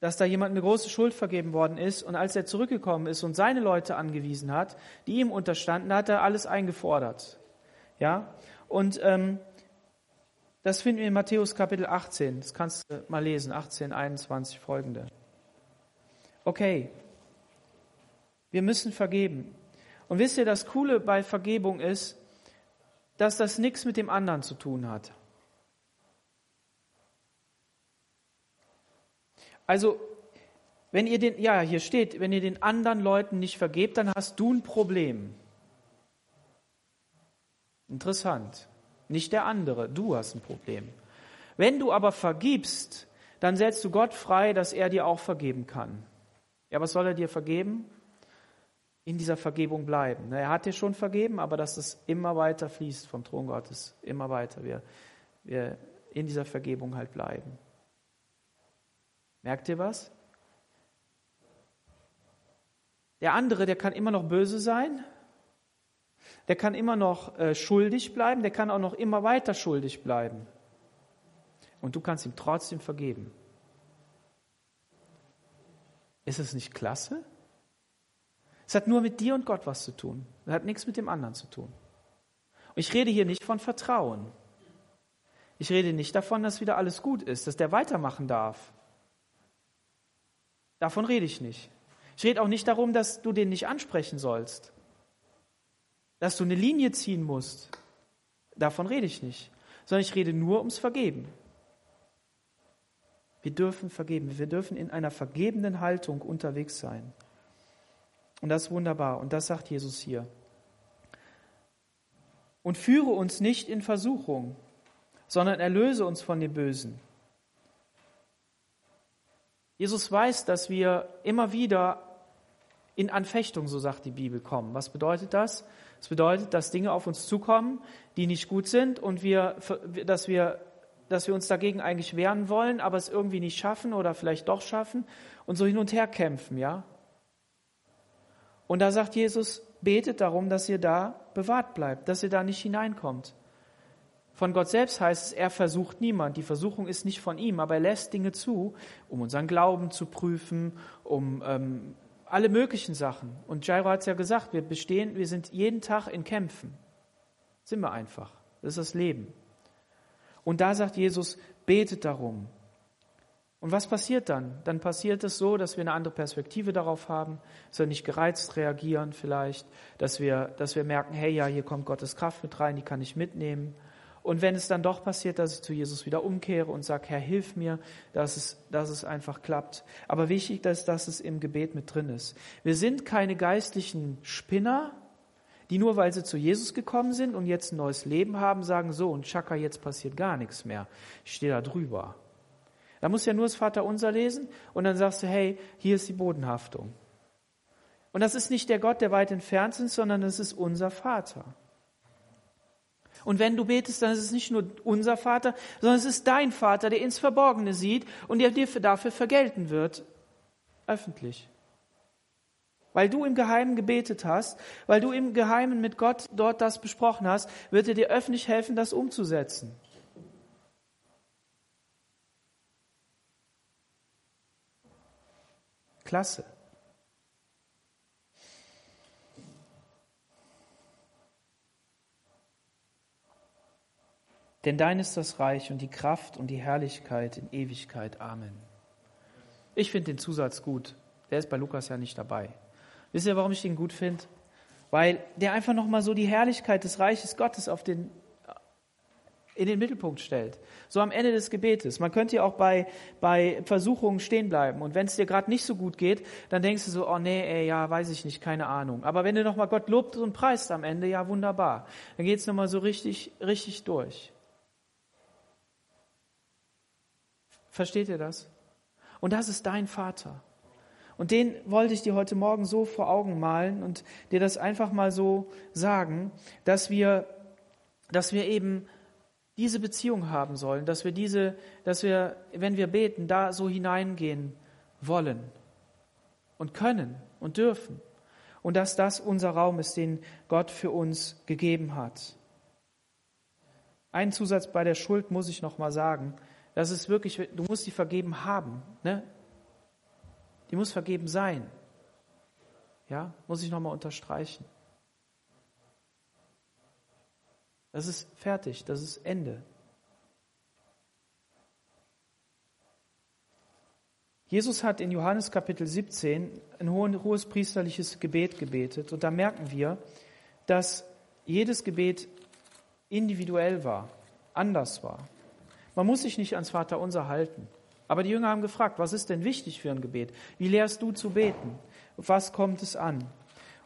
dass da jemand eine große Schuld vergeben worden ist und als er zurückgekommen ist und seine Leute angewiesen hat, die ihm unterstanden, hat er alles eingefordert. Ja, und ähm, das finden wir in Matthäus Kapitel 18. Das kannst du mal lesen, 18, 21 folgende. Okay, wir müssen vergeben. Und wisst ihr, das Coole bei Vergebung ist, dass das nichts mit dem anderen zu tun hat. Also, wenn ihr den, ja, hier steht, wenn ihr den anderen Leuten nicht vergebt, dann hast du ein Problem. Interessant nicht der andere. Du hast ein Problem. Wenn du aber vergibst, dann setzt du Gott frei, dass er dir auch vergeben kann. Ja, was soll er dir vergeben? In dieser Vergebung bleiben. Er hat dir schon vergeben, aber dass es immer weiter fließt vom Thron Gottes, immer weiter. Wir, wir in dieser Vergebung halt bleiben. Merkt ihr was? Der andere, der kann immer noch böse sein, der kann immer noch äh, schuldig bleiben, der kann auch noch immer weiter schuldig bleiben. Und du kannst ihm trotzdem vergeben. Ist es nicht klasse? Es hat nur mit dir und Gott was zu tun. Es hat nichts mit dem anderen zu tun. Und ich rede hier nicht von Vertrauen. Ich rede nicht davon, dass wieder alles gut ist, dass der weitermachen darf. Davon rede ich nicht. Ich rede auch nicht darum, dass du den nicht ansprechen sollst dass du eine Linie ziehen musst. Davon rede ich nicht, sondern ich rede nur ums Vergeben. Wir dürfen vergeben, wir dürfen in einer vergebenden Haltung unterwegs sein. Und das ist wunderbar und das sagt Jesus hier. und führe uns nicht in Versuchung, sondern erlöse uns von dem Bösen. Jesus weiß, dass wir immer wieder in Anfechtung, so sagt die Bibel, kommen. Was bedeutet das? Das bedeutet, dass Dinge auf uns zukommen, die nicht gut sind und wir, dass wir, dass wir uns dagegen eigentlich wehren wollen, aber es irgendwie nicht schaffen oder vielleicht doch schaffen und so hin und her kämpfen, ja? Und da sagt Jesus, betet darum, dass ihr da bewahrt bleibt, dass ihr da nicht hineinkommt. Von Gott selbst heißt es, er versucht niemand. Die Versuchung ist nicht von ihm, aber er lässt Dinge zu, um unseren Glauben zu prüfen, um ähm, alle möglichen Sachen. Und Jairo hat es ja gesagt, wir bestehen, wir sind jeden Tag in Kämpfen. Sind wir einfach. Das ist das Leben. Und da sagt Jesus, betet darum. Und was passiert dann? Dann passiert es so, dass wir eine andere Perspektive darauf haben, dass wir nicht gereizt reagieren vielleicht, dass wir, dass wir merken, hey, ja, hier kommt Gottes Kraft mit rein, die kann ich mitnehmen. Und wenn es dann doch passiert, dass ich zu Jesus wieder umkehre und sage, Herr, hilf mir, dass es, dass es einfach klappt. Aber wichtig ist, dass es im Gebet mit drin ist. Wir sind keine geistlichen Spinner, die nur weil sie zu Jesus gekommen sind und jetzt ein neues Leben haben, sagen, so und Chaka, jetzt passiert gar nichts mehr. Ich stehe da drüber. Da musst du ja nur das Vaterunser lesen und dann sagst du, hey, hier ist die Bodenhaftung. Und das ist nicht der Gott, der weit entfernt ist, sondern es ist unser Vater. Und wenn du betest, dann ist es nicht nur unser Vater, sondern es ist dein Vater, der ins Verborgene sieht und der dir dafür vergelten wird, öffentlich. Weil du im Geheimen gebetet hast, weil du im Geheimen mit Gott dort das besprochen hast, wird er dir öffentlich helfen, das umzusetzen. Klasse. Denn dein ist das Reich und die Kraft und die Herrlichkeit in Ewigkeit. Amen. Ich finde den Zusatz gut. Der ist bei Lukas ja nicht dabei. Wisst ihr, warum ich den gut finde? Weil der einfach nochmal so die Herrlichkeit des Reiches Gottes auf den, in den Mittelpunkt stellt. So am Ende des Gebetes. Man könnte ja auch bei, bei Versuchungen stehen bleiben. Und wenn es dir gerade nicht so gut geht, dann denkst du so, oh nee, ey, ja, weiß ich nicht, keine Ahnung. Aber wenn du nochmal Gott lobt und preist am Ende, ja, wunderbar. Dann geht es nochmal so richtig, richtig durch. Versteht ihr das? Und das ist dein Vater. Und den wollte ich dir heute Morgen so vor Augen malen und dir das einfach mal so sagen, dass wir, dass wir eben diese Beziehung haben sollen, dass wir diese, dass wir, wenn wir beten, da so hineingehen wollen und können und dürfen. Und dass das unser Raum ist, den Gott für uns gegeben hat. Einen Zusatz bei der Schuld muss ich noch mal sagen. Das ist wirklich, du musst die vergeben haben. Ne? Die muss vergeben sein. Ja, muss ich nochmal unterstreichen. Das ist fertig, das ist Ende. Jesus hat in Johannes Kapitel 17 ein hohes priesterliches Gebet gebetet und da merken wir, dass jedes Gebet individuell war, anders war. Man muss sich nicht ans Vaterunser halten. Aber die Jünger haben gefragt, was ist denn wichtig für ein Gebet? Wie lehrst du zu beten? Auf was kommt es an? Und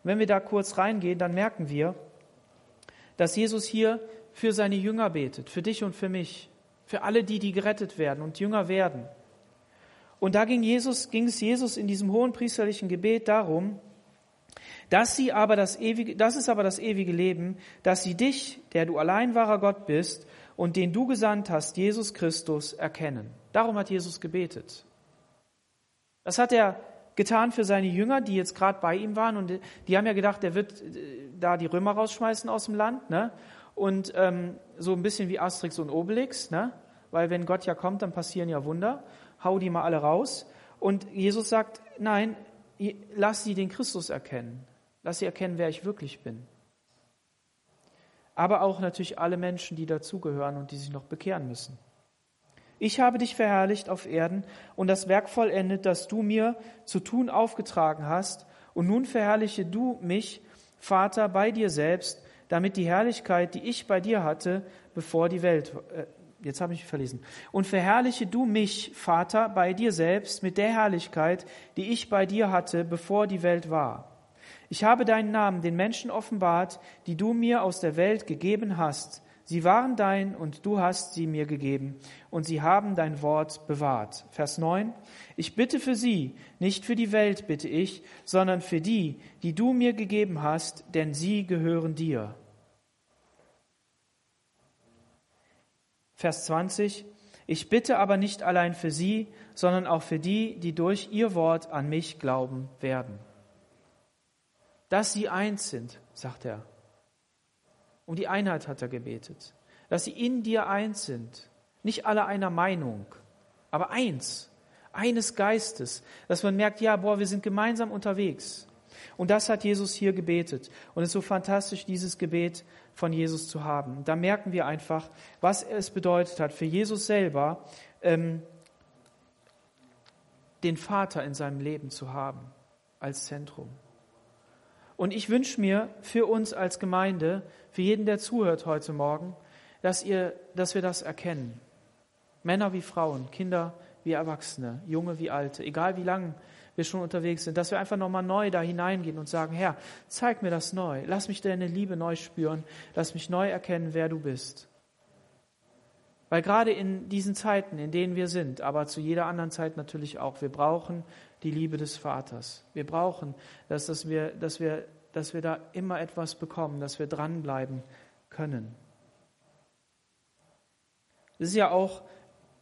wenn wir da kurz reingehen, dann merken wir, dass Jesus hier für seine Jünger betet, für dich und für mich, für alle die, die gerettet werden und Jünger werden. Und da ging Jesus, ging es Jesus in diesem hohen priesterlichen Gebet darum, dass sie aber das ewige, das ist aber das ewige Leben, dass sie dich, der du allein wahrer Gott bist und den du gesandt hast, Jesus Christus, erkennen. Darum hat Jesus gebetet. Das hat er getan für seine Jünger, die jetzt gerade bei ihm waren und die haben ja gedacht, der wird äh, da die Römer rausschmeißen aus dem Land, ne? Und ähm, so ein bisschen wie Asterix und Obelix, ne? Weil wenn Gott ja kommt, dann passieren ja Wunder. Hau die mal alle raus. Und Jesus sagt, nein, lass sie den Christus erkennen. Lass sie erkennen, wer ich wirklich bin aber auch natürlich alle Menschen, die dazugehören und die sich noch bekehren müssen. Ich habe dich verherrlicht auf Erden und das Werk vollendet, das du mir zu tun aufgetragen hast. Und nun verherrliche du mich, Vater, bei dir selbst, damit die Herrlichkeit, die ich bei dir hatte, bevor die Welt, äh, jetzt habe ich mich verlesen, und verherrliche du mich, Vater, bei dir selbst mit der Herrlichkeit, die ich bei dir hatte, bevor die Welt war. Ich habe deinen Namen den Menschen offenbart, die du mir aus der Welt gegeben hast. Sie waren dein und du hast sie mir gegeben und sie haben dein Wort bewahrt. Vers 9. Ich bitte für sie, nicht für die Welt bitte ich, sondern für die, die du mir gegeben hast, denn sie gehören dir. Vers 20. Ich bitte aber nicht allein für sie, sondern auch für die, die durch ihr Wort an mich glauben werden. Dass sie eins sind, sagt er. Um die Einheit hat er gebetet. Dass sie in dir eins sind. Nicht alle einer Meinung, aber eins. Eines Geistes. Dass man merkt, ja, boah, wir sind gemeinsam unterwegs. Und das hat Jesus hier gebetet. Und es ist so fantastisch, dieses Gebet von Jesus zu haben. Da merken wir einfach, was es bedeutet hat für Jesus selber, ähm, den Vater in seinem Leben zu haben als Zentrum. Und ich wünsche mir für uns als Gemeinde, für jeden, der zuhört heute Morgen, dass, ihr, dass wir das erkennen. Männer wie Frauen, Kinder wie Erwachsene, Junge wie Alte, egal wie lang wir schon unterwegs sind, dass wir einfach nochmal neu da hineingehen und sagen, Herr, zeig mir das neu, lass mich deine Liebe neu spüren, lass mich neu erkennen, wer du bist. Weil gerade in diesen Zeiten, in denen wir sind, aber zu jeder anderen Zeit natürlich auch, wir brauchen die Liebe des Vaters. Wir brauchen, dass, dass, wir, dass, wir, dass wir da immer etwas bekommen, dass wir dranbleiben können. Es ist ja auch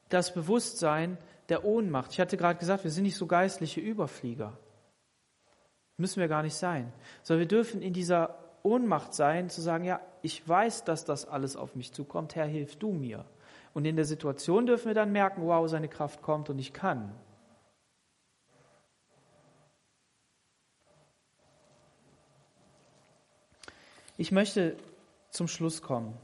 das Bewusstsein, der Ohnmacht. Ich hatte gerade gesagt, wir sind nicht so geistliche Überflieger. Müssen wir gar nicht sein. Sondern wir dürfen in dieser Ohnmacht sein, zu sagen, ja, ich weiß, dass das alles auf mich zukommt. Herr, hilf du mir. Und in der Situation dürfen wir dann merken, wow, seine Kraft kommt und ich kann. Ich möchte zum Schluss kommen.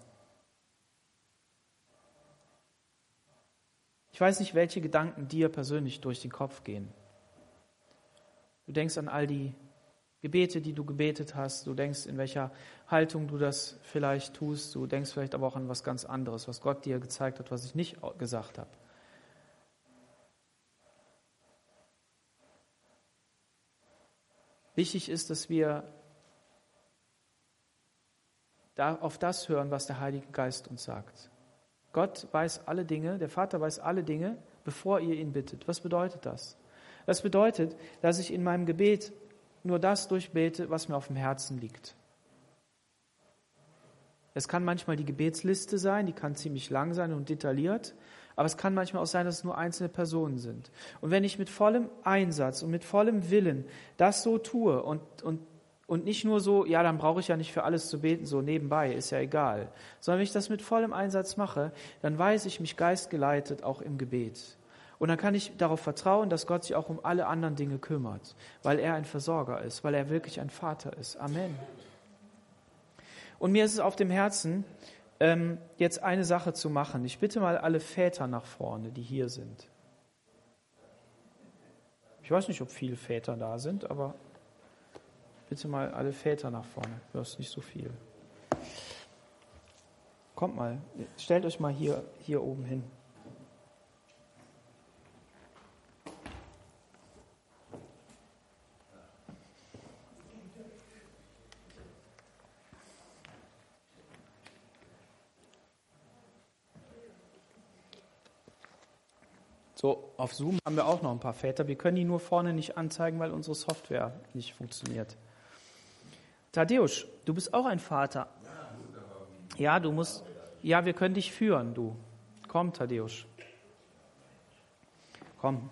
Ich weiß nicht, welche Gedanken dir persönlich durch den Kopf gehen. Du denkst an all die Gebete, die du gebetet hast. Du denkst, in welcher Haltung du das vielleicht tust. Du denkst vielleicht aber auch an was ganz anderes, was Gott dir gezeigt hat, was ich nicht gesagt habe. Wichtig ist, dass wir auf das hören, was der Heilige Geist uns sagt. Gott weiß alle Dinge, der Vater weiß alle Dinge, bevor ihr ihn bittet. Was bedeutet das? Das bedeutet, dass ich in meinem Gebet nur das durchbete, was mir auf dem Herzen liegt. Es kann manchmal die Gebetsliste sein, die kann ziemlich lang sein und detailliert, aber es kann manchmal auch sein, dass es nur einzelne Personen sind. Und wenn ich mit vollem Einsatz und mit vollem Willen das so tue und, und und nicht nur so, ja, dann brauche ich ja nicht für alles zu beten, so nebenbei, ist ja egal. Sondern wenn ich das mit vollem Einsatz mache, dann weiß ich mich geistgeleitet auch im Gebet. Und dann kann ich darauf vertrauen, dass Gott sich auch um alle anderen Dinge kümmert, weil er ein Versorger ist, weil er wirklich ein Vater ist. Amen. Und mir ist es auf dem Herzen, ähm, jetzt eine Sache zu machen. Ich bitte mal alle Väter nach vorne, die hier sind. Ich weiß nicht, ob viele Väter da sind, aber Bitte mal alle Väter nach vorne. Du hast nicht so viel. Kommt mal, stellt euch mal hier, hier oben hin. So, auf Zoom haben wir auch noch ein paar Väter. Wir können die nur vorne nicht anzeigen, weil unsere Software nicht funktioniert. Tadeusz, du bist auch ein Vater. Ja, du musst, ja, wir können dich führen, du. Komm, Tadeusz. Komm.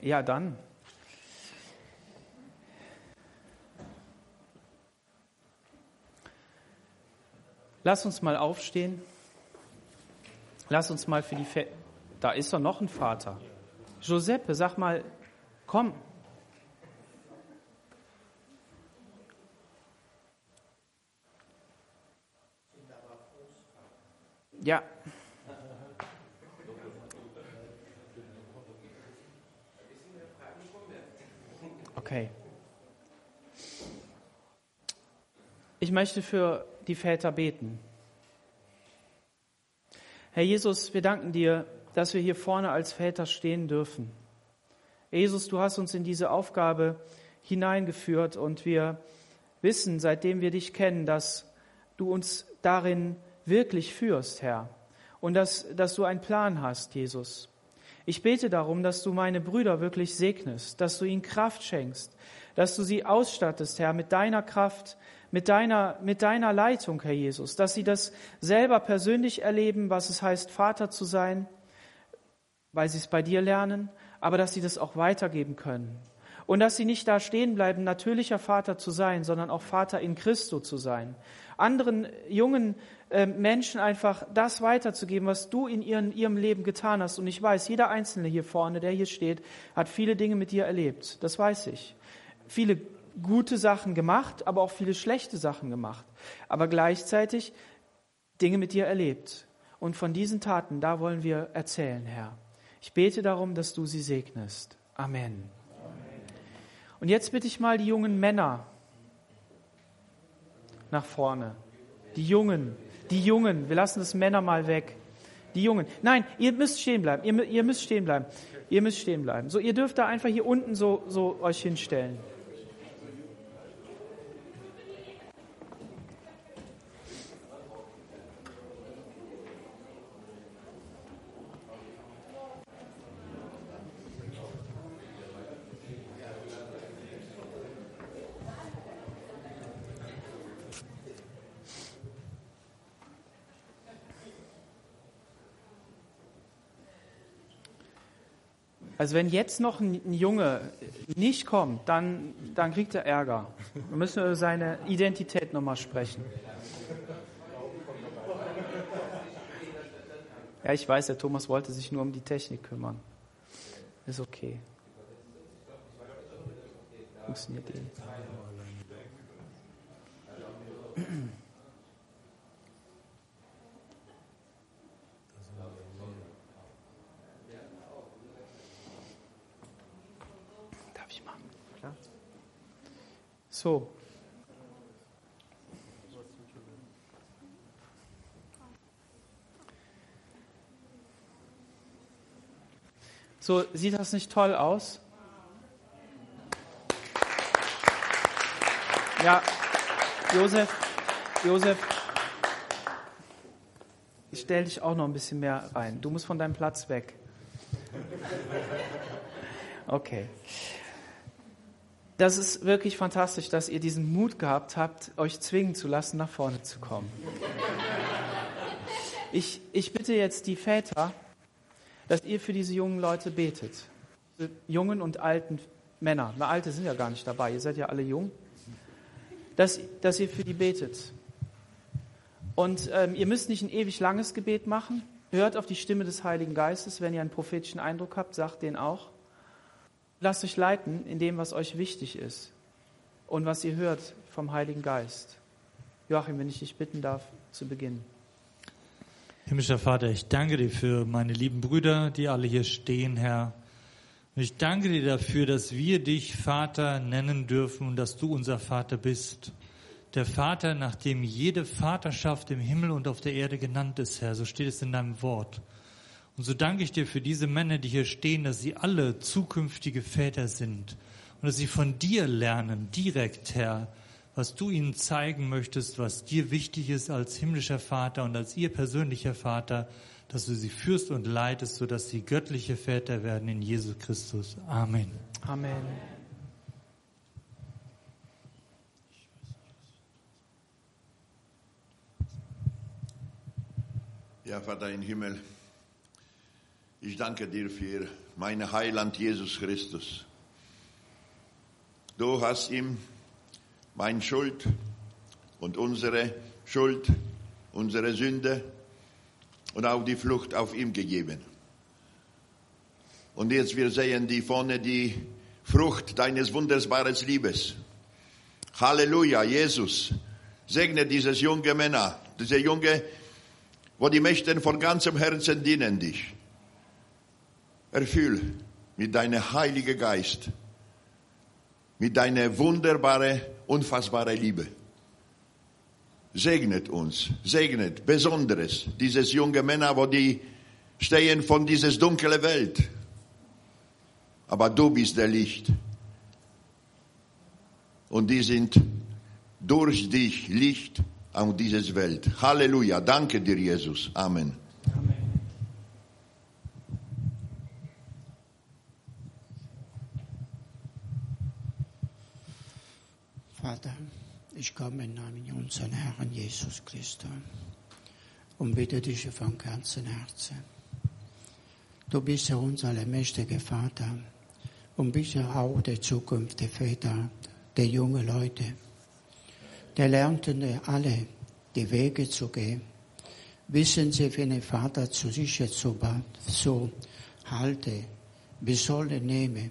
Ja, dann. Lass uns mal aufstehen. Lass uns mal für die. Fe da ist doch noch ein Vater. Giuseppe, sag mal, komm. Ja. Okay. Ich möchte für die Väter beten. Herr Jesus, wir danken dir, dass wir hier vorne als Väter stehen dürfen. Jesus, du hast uns in diese Aufgabe hineingeführt und wir wissen, seitdem wir dich kennen, dass du uns darin wirklich führst, Herr, und dass, dass du einen Plan hast, Jesus. Ich bete darum, dass du meine Brüder wirklich segnest, dass du ihnen Kraft schenkst, dass du sie ausstattest, Herr, mit deiner Kraft, mit deiner, mit deiner Leitung, Herr Jesus, dass sie das selber persönlich erleben, was es heißt, Vater zu sein, weil sie es bei dir lernen, aber dass sie das auch weitergeben können. Und dass sie nicht da stehen bleiben, natürlicher Vater zu sein, sondern auch Vater in Christo zu sein. Anderen jungen äh, Menschen einfach das weiterzugeben, was du in ihren, ihrem Leben getan hast. Und ich weiß, jeder Einzelne hier vorne, der hier steht, hat viele Dinge mit dir erlebt. Das weiß ich. Viele gute Sachen gemacht, aber auch viele schlechte Sachen gemacht. Aber gleichzeitig Dinge mit dir erlebt. Und von diesen Taten, da wollen wir erzählen, Herr. Ich bete darum, dass du sie segnest. Amen. Und jetzt bitte ich mal die jungen Männer nach vorne. Die Jungen, die Jungen, wir lassen das Männer mal weg. Die Jungen. Nein, ihr müsst stehen bleiben. Ihr, ihr müsst stehen bleiben. Ihr müsst stehen bleiben. So, ihr dürft da einfach hier unten so, so euch hinstellen. Also wenn jetzt noch ein Junge nicht kommt, dann, dann kriegt er Ärger. Wir müssen über seine Identität nochmal sprechen. Ja, ich weiß, der Thomas wollte sich nur um die Technik kümmern. Ist okay. Funktioniert eh. So. So, sieht das nicht toll aus? Ja, Josef, Josef, ich stelle dich auch noch ein bisschen mehr rein. Du musst von deinem Platz weg. Okay das ist wirklich fantastisch, dass ihr diesen Mut gehabt habt, euch zwingen zu lassen, nach vorne zu kommen. Ich, ich bitte jetzt die Väter, dass ihr für diese jungen Leute betet. Diese jungen und alten Männer. Na, alte sind ja gar nicht dabei, ihr seid ja alle jung. Dass, dass ihr für die betet. Und ähm, ihr müsst nicht ein ewig langes Gebet machen. Hört auf die Stimme des Heiligen Geistes. Wenn ihr einen prophetischen Eindruck habt, sagt den auch. Lasst euch leiten in dem, was euch wichtig ist und was ihr hört vom Heiligen Geist. Joachim, wenn ich dich bitten darf, zu beginnen. Himmlischer Vater, ich danke dir für meine lieben Brüder, die alle hier stehen, Herr. Und ich danke dir dafür, dass wir dich Vater nennen dürfen und dass du unser Vater bist. Der Vater, nach dem jede Vaterschaft im Himmel und auf der Erde genannt ist, Herr. So steht es in deinem Wort. Und so danke ich dir für diese Männer, die hier stehen, dass sie alle zukünftige Väter sind und dass sie von dir lernen, direkt, Herr, was du ihnen zeigen möchtest, was dir wichtig ist als himmlischer Vater und als ihr persönlicher Vater, dass du sie führst und leitest, sodass sie göttliche Väter werden in Jesus Christus. Amen. Amen. Ja, Vater im Himmel, ich danke dir für meinen Heiland Jesus Christus. Du hast ihm meine Schuld und unsere Schuld, unsere Sünde und auch die Flucht auf ihm gegeben. Und jetzt wir sehen die vorne die Frucht deines wunderbaren Liebes. Halleluja, Jesus. Segne dieses junge Männer, diese junge, wo die möchten von ganzem Herzen dienen dich. Erfüll mit deinem Heiligen Geist, mit deiner wunderbaren, unfassbaren Liebe. Segnet uns, segnet Besonderes dieses junge Männer, wo die stehen von dieser dunklen Welt. Aber du bist der Licht. Und die sind durch dich Licht an dieser Welt. Halleluja. Danke dir, Jesus. Amen. Vater, ich komme im Namen unseres Herrn Jesus Christus und bitte dich von ganzem Herzen. Du bist unser mächtiger Vater und bist auch der Zukunft der Väter, der jungen Leute. Der lernten alle die Wege zu gehen. Wissen sie, wie ein Vater zu sich zu, zu halte, wir sollen nehmen.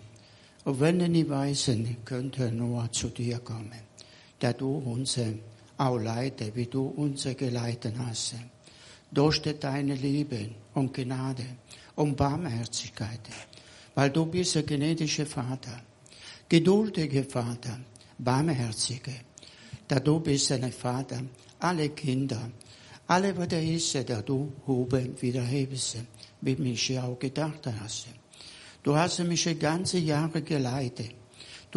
Und wenn er nicht weiß, könnte er nur zu dir kommen, da du uns auch leite, wie du uns geleitet hast. Durch deine Liebe und Gnade und Barmherzigkeit, weil du bist ein gnädiger Vater, geduldiger Vater, barmherziger, da du bist ein Vater, alle Kinder, alle, was da ist, da du oben wieder hebst, wie mich auch gedacht hast. Du hast mich ganze Jahre geleitet.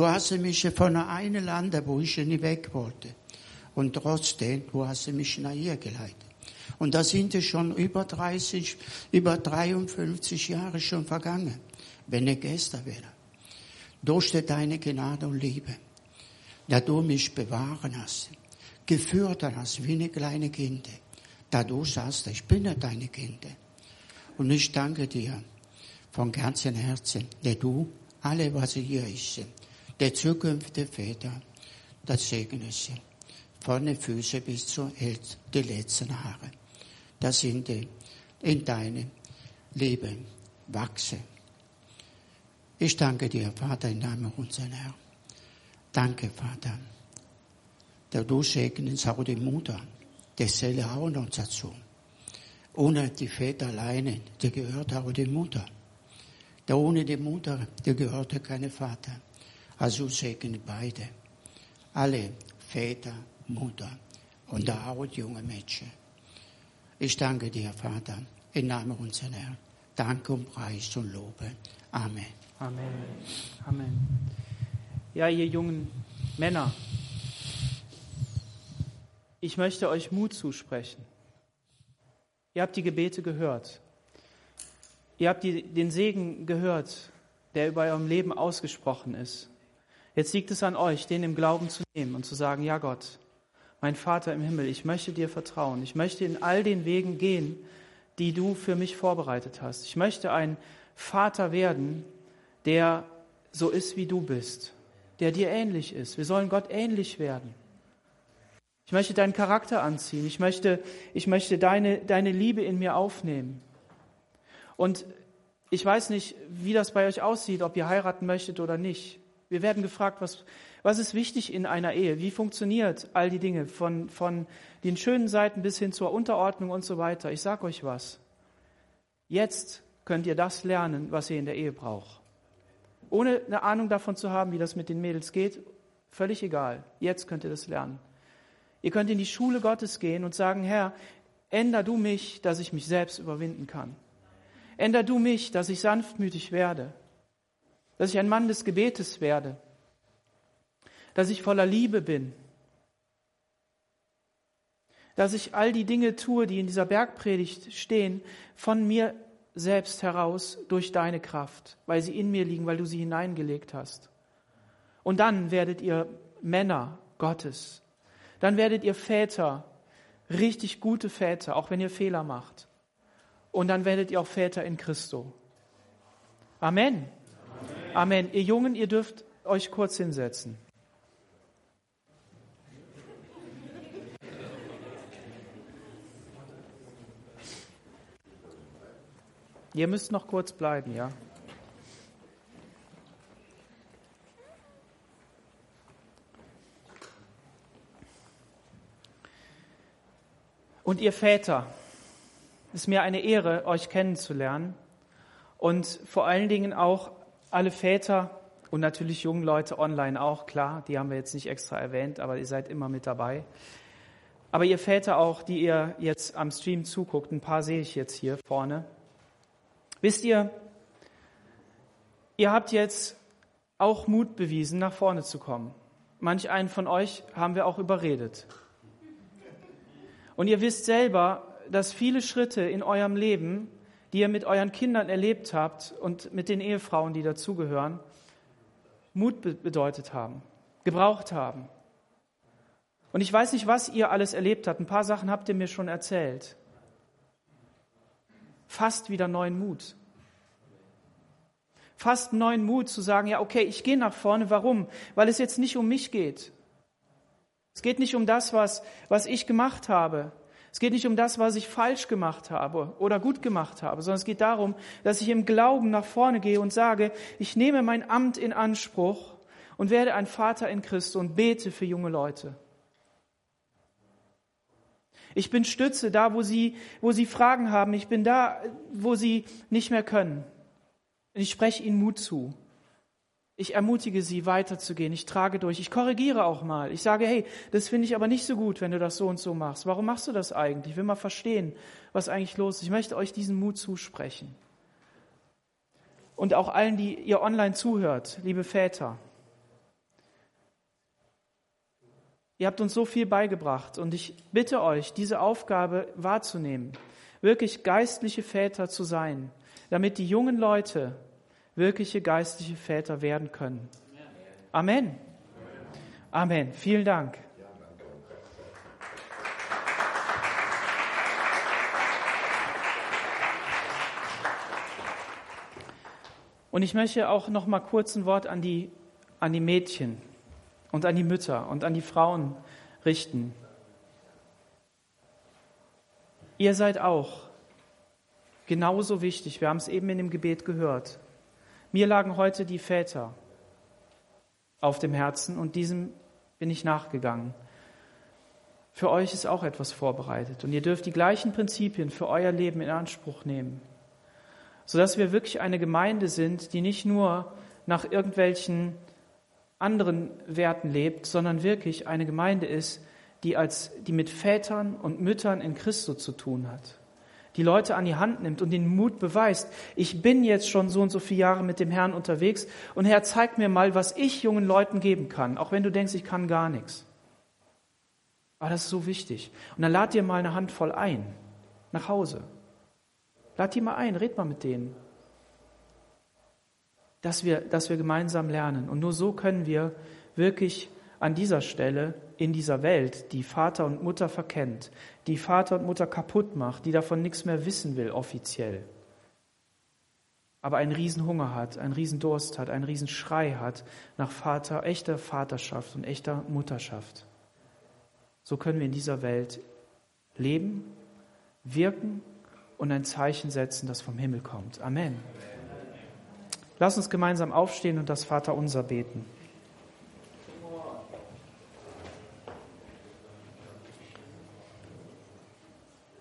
Du hast mich von einem Land, wo ich nicht weg wollte. Und trotzdem, du hast mich nach hier geleitet. Und da sind es schon über 30, über 53 Jahre schon vergangen, wenn ich gestern wäre. Durch deine Gnade und Liebe, da du mich bewahren hast, geführt hast wie eine kleine Kinder, da du sagst, ich bin deine Kinder. Und ich danke dir von ganzem Herzen, der du alle, was hier ist, der zukünftige Väter, das segne sie. Von den Füßen bis zu den letzten Haare. Das sind die in deinem Leben wachsen. Ich danke dir, Vater, im Namen unseres Herrn. Danke, Vater. Der du segnest auch die Mutter. Das zählt auch noch dazu. Ohne die Väter alleine, die gehört auch die Mutter. Der ohne die Mutter, der gehörte keine Vater. Also segne beide. Alle Väter, Mutter und auch die junge Mädchen. Ich danke dir, Vater, im Namen unseres Herrn. Danke und Preis und Lobe. Amen. Amen. Amen. Ja, ihr jungen Männer, ich möchte euch Mut zusprechen. Ihr habt die Gebete gehört. Ihr habt die, den Segen gehört, der über eurem Leben ausgesprochen ist. Jetzt liegt es an euch, den im Glauben zu nehmen und zu sagen, ja Gott, mein Vater im Himmel, ich möchte dir vertrauen. Ich möchte in all den Wegen gehen, die du für mich vorbereitet hast. Ich möchte ein Vater werden, der so ist, wie du bist, der dir ähnlich ist. Wir sollen Gott ähnlich werden. Ich möchte deinen Charakter anziehen. Ich möchte, ich möchte deine, deine Liebe in mir aufnehmen. Und ich weiß nicht, wie das bei euch aussieht, ob ihr heiraten möchtet oder nicht. Wir werden gefragt, was, was ist wichtig in einer Ehe? Wie funktioniert all die Dinge von, von den schönen Seiten bis hin zur Unterordnung und so weiter? Ich sage euch was. Jetzt könnt ihr das lernen, was ihr in der Ehe braucht. Ohne eine Ahnung davon zu haben, wie das mit den Mädels geht, völlig egal. Jetzt könnt ihr das lernen. Ihr könnt in die Schule Gottes gehen und sagen, Herr, änder du mich, dass ich mich selbst überwinden kann. Änder du mich, dass ich sanftmütig werde, dass ich ein Mann des Gebetes werde, dass ich voller Liebe bin, dass ich all die Dinge tue, die in dieser Bergpredigt stehen, von mir selbst heraus durch deine Kraft, weil sie in mir liegen, weil du sie hineingelegt hast. Und dann werdet ihr Männer Gottes. Dann werdet ihr Väter, richtig gute Väter, auch wenn ihr Fehler macht. Und dann werdet ihr auch Väter in Christo. Amen. Amen. Ihr Jungen, ihr dürft euch kurz hinsetzen. Ihr müsst noch kurz bleiben, ja? Und ihr Väter, es ist mir eine Ehre, euch kennenzulernen und vor allen Dingen auch alle Väter und natürlich jungen Leute online auch, klar, die haben wir jetzt nicht extra erwähnt, aber ihr seid immer mit dabei. Aber ihr Väter auch, die ihr jetzt am Stream zuguckt, ein paar sehe ich jetzt hier vorne. Wisst ihr, ihr habt jetzt auch Mut bewiesen, nach vorne zu kommen. Manch einen von euch haben wir auch überredet. Und ihr wisst selber, dass viele Schritte in eurem Leben, die ihr mit euren Kindern erlebt habt und mit den Ehefrauen, die dazugehören, Mut bedeutet haben, gebraucht haben. Und ich weiß nicht, was ihr alles erlebt habt. Ein paar Sachen habt ihr mir schon erzählt. Fast wieder neuen Mut. Fast neuen Mut zu sagen, ja, okay, ich gehe nach vorne. Warum? Weil es jetzt nicht um mich geht. Es geht nicht um das, was, was ich gemacht habe. Es geht nicht um das, was ich falsch gemacht habe oder gut gemacht habe, sondern es geht darum, dass ich im Glauben nach vorne gehe und sage, ich nehme mein Amt in Anspruch und werde ein Vater in Christus und bete für junge Leute. Ich bin Stütze da, wo sie, wo sie Fragen haben. Ich bin da, wo sie nicht mehr können. Ich spreche ihnen Mut zu. Ich ermutige sie, weiterzugehen. Ich trage durch. Ich korrigiere auch mal. Ich sage, hey, das finde ich aber nicht so gut, wenn du das so und so machst. Warum machst du das eigentlich? Ich will mal verstehen, was eigentlich los ist. Ich möchte euch diesen Mut zusprechen. Und auch allen, die ihr online zuhört, liebe Väter. Ihr habt uns so viel beigebracht und ich bitte euch, diese Aufgabe wahrzunehmen, wirklich geistliche Väter zu sein, damit die jungen Leute wirkliche geistliche Väter werden können. Amen. Amen. Vielen Dank. Und ich möchte auch noch mal kurz ein Wort an die, an die Mädchen und an die Mütter und an die Frauen richten. Ihr seid auch genauso wichtig. Wir haben es eben in dem Gebet gehört. Mir lagen heute die Väter auf dem Herzen und diesem bin ich nachgegangen. Für euch ist auch etwas vorbereitet und ihr dürft die gleichen Prinzipien für euer Leben in Anspruch nehmen, sodass wir wirklich eine Gemeinde sind, die nicht nur nach irgendwelchen anderen Werten lebt, sondern wirklich eine Gemeinde ist, die als, die mit Vätern und Müttern in Christus zu tun hat die Leute an die Hand nimmt und den Mut beweist. Ich bin jetzt schon so und so viele Jahre mit dem Herrn unterwegs und Herr, zeig mir mal, was ich jungen Leuten geben kann, auch wenn du denkst, ich kann gar nichts. Aber das ist so wichtig. Und dann lad dir mal eine Handvoll ein, nach Hause. Lad die mal ein, red mal mit denen. Dass wir, dass wir gemeinsam lernen. Und nur so können wir wirklich an dieser Stelle in dieser Welt, die Vater und Mutter verkennt, die Vater und Mutter kaputt macht, die davon nichts mehr wissen will offiziell, aber einen Riesenhunger hat, einen Riesendurst hat, einen Riesenschrei hat nach Vater, echter Vaterschaft und echter Mutterschaft. So können wir in dieser Welt leben, wirken und ein Zeichen setzen, das vom Himmel kommt. Amen. Lass uns gemeinsam aufstehen und das Vaterunser beten.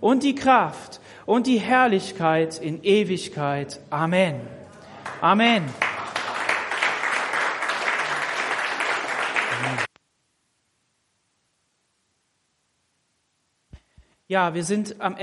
und die Kraft und die Herrlichkeit in Ewigkeit. Amen. Amen. Ja, wir sind am Ende.